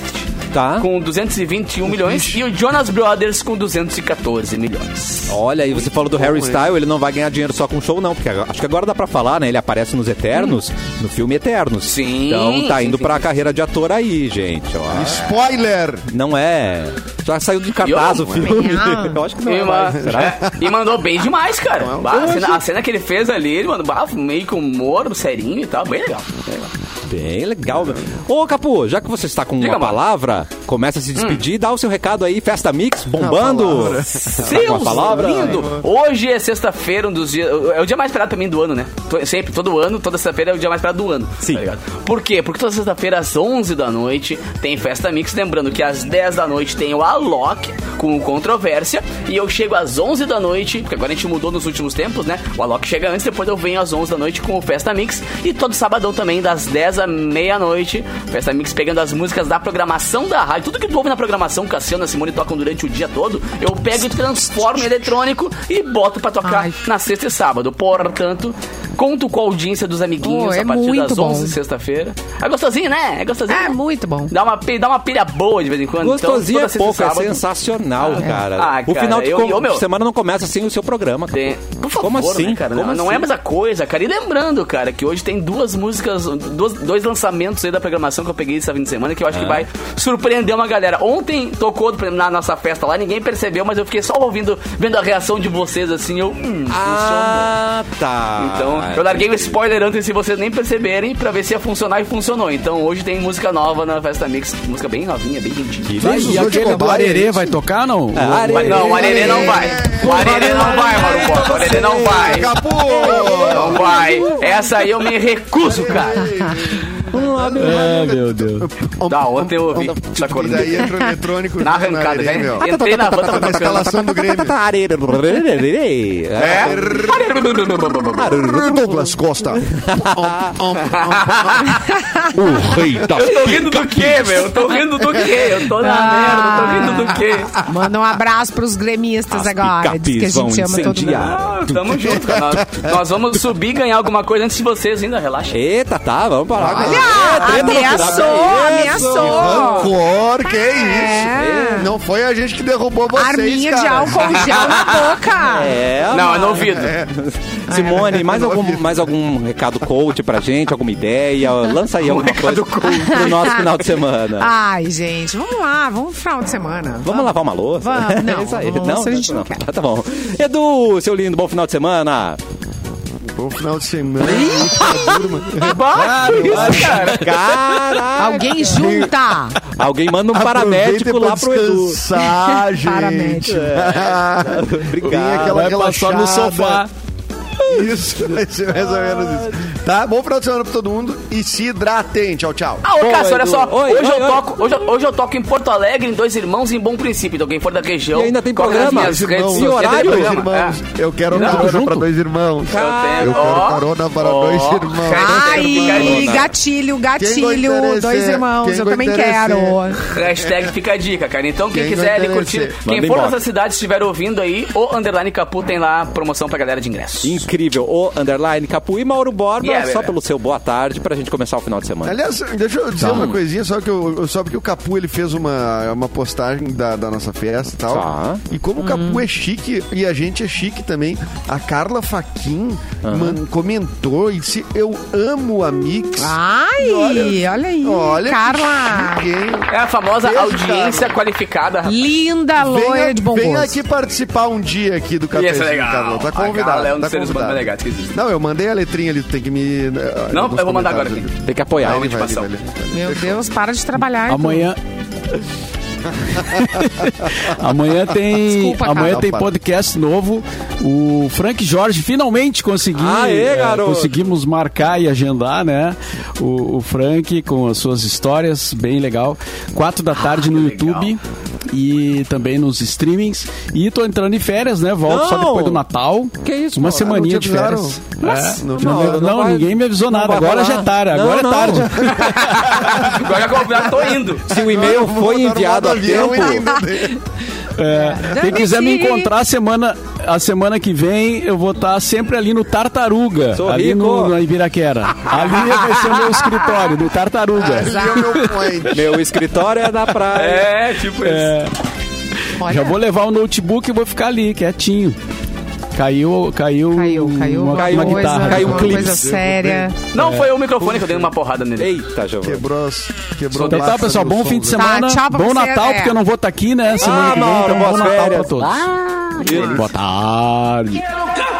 Speaker 1: Tá.
Speaker 4: com 221 milhões. E o Jonas Brothers com 214 milhões.
Speaker 1: Olha, e você falou do Harry Styles, ele não vai ganhar dinheiro só com show, não, porque acho que agora dá pra falar, né? Ele aparece nos Eternos, no filme Eternos.
Speaker 4: Sim,
Speaker 1: Então tá indo
Speaker 4: sim.
Speaker 1: pra carreira de ator aí, gente. Ó.
Speaker 3: Spoiler!
Speaker 1: Não é. Já saiu de cartaz
Speaker 4: Eu
Speaker 1: o filme. Eu acho que não
Speaker 4: E,
Speaker 1: é
Speaker 4: ma-
Speaker 1: mais. Será?
Speaker 4: é, e mandou bem demais, cara. Bah, a, cena, a cena que ele fez ali, ele mandou bah, meio com humor, serinho e tal. Bem legal. Bem legal.
Speaker 1: Bem legal. meu. Ô, Capu, já que você está com
Speaker 4: Diga,
Speaker 1: uma
Speaker 4: mano.
Speaker 1: palavra, começa a se despedir, dá o seu recado aí, Festa Mix, bombando. Tá com a
Speaker 4: Seus
Speaker 1: palavra?
Speaker 4: lindo! Hoje é sexta-feira, um dos dias. É o dia mais esperado pra mim do ano, né? To- Sempre, todo ano, toda sexta-feira é o dia mais esperado do ano.
Speaker 1: Sim.
Speaker 4: tá ligado? Por quê? Porque toda sexta-feira, às 11 da noite, tem Festa Mix. Lembrando que às 10 da noite tem o Alok com o Controvérsia. E eu chego às 11 da noite, porque agora a gente mudou nos últimos tempos, né? O Alok chega antes, depois eu venho às 11 da noite com o Festa Mix. E todo sabadão também, das 10 à meia-noite, Festa Mix pegando as músicas da programação da rádio. Tudo que tu ouve na programação, Cassiano e Simone tocam durante o dia todo, eu pego e transformo em eletrônico e boto pra tocar
Speaker 2: Ai.
Speaker 4: na sexta e sábado. Portanto, conto com a audiência dos amiguinhos
Speaker 2: Oh, é
Speaker 4: a partir das 11
Speaker 2: bom.
Speaker 4: sexta-feira. É gostosinho, né? É gostosinho.
Speaker 2: É
Speaker 4: né?
Speaker 2: muito bom.
Speaker 4: Dá uma, dá uma pilha boa de vez em quando.
Speaker 1: Gostosinho
Speaker 4: então,
Speaker 1: é pouco, é
Speaker 4: sábado-
Speaker 1: sensacional, cara.
Speaker 4: Ah,
Speaker 1: O
Speaker 4: cara,
Speaker 1: final de,
Speaker 4: eu-
Speaker 1: com-
Speaker 4: eu, meu-
Speaker 1: semana não começa sem o seu programa.
Speaker 4: Tem. Por favor,
Speaker 1: Como assim?
Speaker 4: né, cara?
Speaker 1: Como
Speaker 4: não, não é a
Speaker 1: assim?
Speaker 4: mesma coisa, cara. E lembrando, cara, que hoje tem duas músicas, duas- dois lançamentos aí da programação que eu peguei esse fim de semana que eu acho
Speaker 1: Ah.
Speaker 4: que vai surpreender uma galera. Ontem tocou na nossa festa lá, ninguém percebeu, mas eu fiquei só ouvindo, vendo a reação de vocês assim, eu. Hum, funcionou.
Speaker 1: Ah, tá.
Speaker 4: Então, eu larguei o spoiler antes se vocês nem perceberem pra ver se ia funcionar e funcionou. Então, hoje tem música nova na Festa Mix, música bem novinha, bem gentil.
Speaker 1: Que
Speaker 5: Vai, e aquele do Arerê vai tocar, não?
Speaker 1: É, Arerê.
Speaker 4: Mas não, o Arerê não vai. O Arerê não vai, Borba. O Arerê não vai. Não vai. Essa aí eu me recuso, cara.
Speaker 5: É, meu Deus.
Speaker 4: Da ontem eu ouvi essa
Speaker 3: Tipo, e daí entra o eletrônico
Speaker 4: Na arrancada, velho. Entrei na
Speaker 3: Na
Speaker 4: tocando.
Speaker 3: escalação do Grêmio.
Speaker 1: É.
Speaker 4: É?
Speaker 3: Douglas Costa.
Speaker 1: O rei da
Speaker 4: Eu tô rindo do quê, meu? Eu tô rindo do quê? Eu tô na merda, eu tô rindo do quê?
Speaker 2: Manda um abraço pros gremistas
Speaker 1: As
Speaker 2: agora. Diz que a gente ama todo mundo.
Speaker 4: Ah, tamo junto, cara. Nós, nós vamos subir e ganhar alguma coisa antes de vocês ainda, relaxa.
Speaker 1: Eita, tá, vamos parar.
Speaker 2: Olha,
Speaker 1: É,
Speaker 2: ameaçou, ameaçou.
Speaker 3: Rancor, que isso?
Speaker 2: É.
Speaker 3: Não foi a gente que derrubou vocês,
Speaker 2: Arminha de
Speaker 3: cara.
Speaker 2: álcool gel na boca.
Speaker 1: É,
Speaker 4: Não, é
Speaker 1: mano.
Speaker 4: no ouvido.
Speaker 1: Simone, mais algum, mais algum recado coach pra gente, alguma ideia? Lança aí alguma coisa pro nosso final de semana.
Speaker 2: Ai, gente, vamos lá, vamos pro final de semana.
Speaker 1: Vamos lavar uma louça?
Speaker 2: Vamos. Não,
Speaker 1: É isso aí. Não,
Speaker 2: a gente não quer.
Speaker 1: Tá bom. Edu, seu lindo, bom final de semana.
Speaker 3: Bom final de semana.
Speaker 4: que isso, cara?
Speaker 1: Caraca.
Speaker 2: Alguém junta.
Speaker 1: Alguém manda um paramédico lá
Speaker 3: pra
Speaker 1: pro Edu.
Speaker 2: Paramédico.
Speaker 3: Bem
Speaker 1: Obrigado.
Speaker 3: aquela
Speaker 5: Vai passar no sofá.
Speaker 3: Isso, vai ser mais ou menos isso. Tá? Bom final de semana pra todo mundo e se hidratem. Tchau, tchau.
Speaker 4: Ah, ô
Speaker 1: Boa,
Speaker 4: Cássio, olha só.
Speaker 1: Oi,
Speaker 4: hoje,
Speaker 1: oi,
Speaker 4: eu
Speaker 1: oi.
Speaker 4: Toco, hoje, eu- hoje eu toco em Porto Alegre, em Dois Irmãos, em Bom Princípio. Então quem for da região...
Speaker 1: E ainda tem programa?
Speaker 3: Dois irmãos,
Speaker 1: e horário?
Speaker 3: dois irmãos.
Speaker 4: é.
Speaker 3: Eu quero
Speaker 4: Não,
Speaker 3: carona
Speaker 5: junto.
Speaker 3: pra dois irmãos.
Speaker 4: Eu
Speaker 3: quero
Speaker 4: ó,
Speaker 3: carona para
Speaker 4: ó,
Speaker 3: dois irmãos.
Speaker 2: Ai, gatilho, gatilho, dois irmãos, eu também quero.
Speaker 4: Hashtag fica a dica, cara. Então, quem,
Speaker 3: Quem
Speaker 4: quiser ali curtir, quem
Speaker 1: Manda
Speaker 4: for
Speaker 1: embora.
Speaker 4: nessa cidade estiver ouvindo aí, o Underline Capu tem lá promoção pra galera de ingressos.
Speaker 1: Incrível. O Underline Capu e Mauro Borba,
Speaker 4: Yeah,
Speaker 1: só
Speaker 4: baby.
Speaker 1: pelo seu boa tarde pra gente começar o final de semana.
Speaker 3: Aliás, deixa eu dizer uma coisinha, só que, eu, só porque o Capu ele fez uma, uma postagem da, da nossa festa e tal.
Speaker 1: Tá.
Speaker 3: E como o Capu é chique e a gente é chique também, a Carla Faquin man- comentou e disse: Eu amo a Mix.
Speaker 2: Ai,
Speaker 3: E
Speaker 2: olha, aí,
Speaker 3: olha que
Speaker 2: Carla.
Speaker 4: É a famosa
Speaker 3: Beijo,
Speaker 4: audiência
Speaker 3: Carla.
Speaker 4: qualificada. rapaz.
Speaker 2: Linda, loira
Speaker 3: Venha,
Speaker 2: de bom
Speaker 3: venha
Speaker 2: gosto.
Speaker 3: aqui participar um dia aqui do
Speaker 4: Ia
Speaker 3: cafezinho,
Speaker 4: ser legal.
Speaker 3: Carla. Tá
Speaker 4: A
Speaker 3: convidado.
Speaker 4: Carla é um dos
Speaker 3: tá
Speaker 4: seres mais legais que existe.
Speaker 3: Não, eu mandei a letrinha ali, tu tem que me.
Speaker 4: Não, eu vou mandar agora aqui.
Speaker 1: Tem que apoiar.
Speaker 3: Vai, vai.
Speaker 2: Meu Deus, para de trabalhar. Edu.
Speaker 5: Amanhã. amanhã tem,
Speaker 2: Desculpa,
Speaker 5: amanhã tem podcast novo. O Frank Jorge finalmente conseguiu.
Speaker 1: Aê,
Speaker 5: eh, conseguimos marcar e agendar, né? O, o Frank com as suas histórias, bem legal. Quatro da tarde no
Speaker 4: que legal.
Speaker 5: E também nos streamings. E tô entrando em férias, né? Volto só
Speaker 1: Não.
Speaker 5: depois do Natal.
Speaker 1: Que isso,
Speaker 5: Uma
Speaker 1: Mauro?
Speaker 5: semaninha de férias. É.
Speaker 3: Não
Speaker 5: Não, não,
Speaker 1: vai-
Speaker 5: ninguém me avisou
Speaker 1: não
Speaker 5: nada. Agora já é tarde.
Speaker 1: Não,
Speaker 5: Agora
Speaker 1: não.
Speaker 5: é tarde.
Speaker 4: Agora já, já tô indo.
Speaker 1: Se o e-mail foi enviado a tempo,
Speaker 3: e
Speaker 5: É, quem
Speaker 2: Dane-se.
Speaker 5: quiser me encontrar a semana, a semana que vem, eu vou estar sempre ali no Tartaruga,
Speaker 1: Sou
Speaker 5: ali
Speaker 1: rico.
Speaker 5: no, no Ibiraquera. Ali vai ser o meu escritório, no Tartaruga.
Speaker 3: Ali é o meu point.
Speaker 1: meu escritório é na praia.
Speaker 4: É, tipo isso.
Speaker 5: É,
Speaker 2: Olha,
Speaker 5: já vou levar o notebook e vou ficar ali, quietinho. Caiu, caiu,
Speaker 2: Caiu, caiu
Speaker 5: uma,
Speaker 2: alguma
Speaker 5: uma
Speaker 2: coisa,
Speaker 5: guitarra.
Speaker 1: caiu um
Speaker 2: uma
Speaker 1: clipe.
Speaker 2: coisa séria.
Speaker 4: Não, foi o microfone que eu dei uma porrada nele.
Speaker 1: Eita, Giovanni.
Speaker 3: Quebrou, as- quebrou
Speaker 5: Então
Speaker 3: a
Speaker 5: tá, pessoal, bom fim de
Speaker 3: né?
Speaker 5: semana.
Speaker 2: Tá, tchau pra
Speaker 5: bom
Speaker 2: você,
Speaker 5: Natal,
Speaker 2: é.
Speaker 5: porque eu não vou estar aqui, né? Semana
Speaker 1: Ah,
Speaker 5: que vem,
Speaker 1: Mauro,
Speaker 5: então bom Natal pra
Speaker 1: férias.
Speaker 5: todos.
Speaker 4: Ah,
Speaker 5: Boa tarde.
Speaker 4: Quero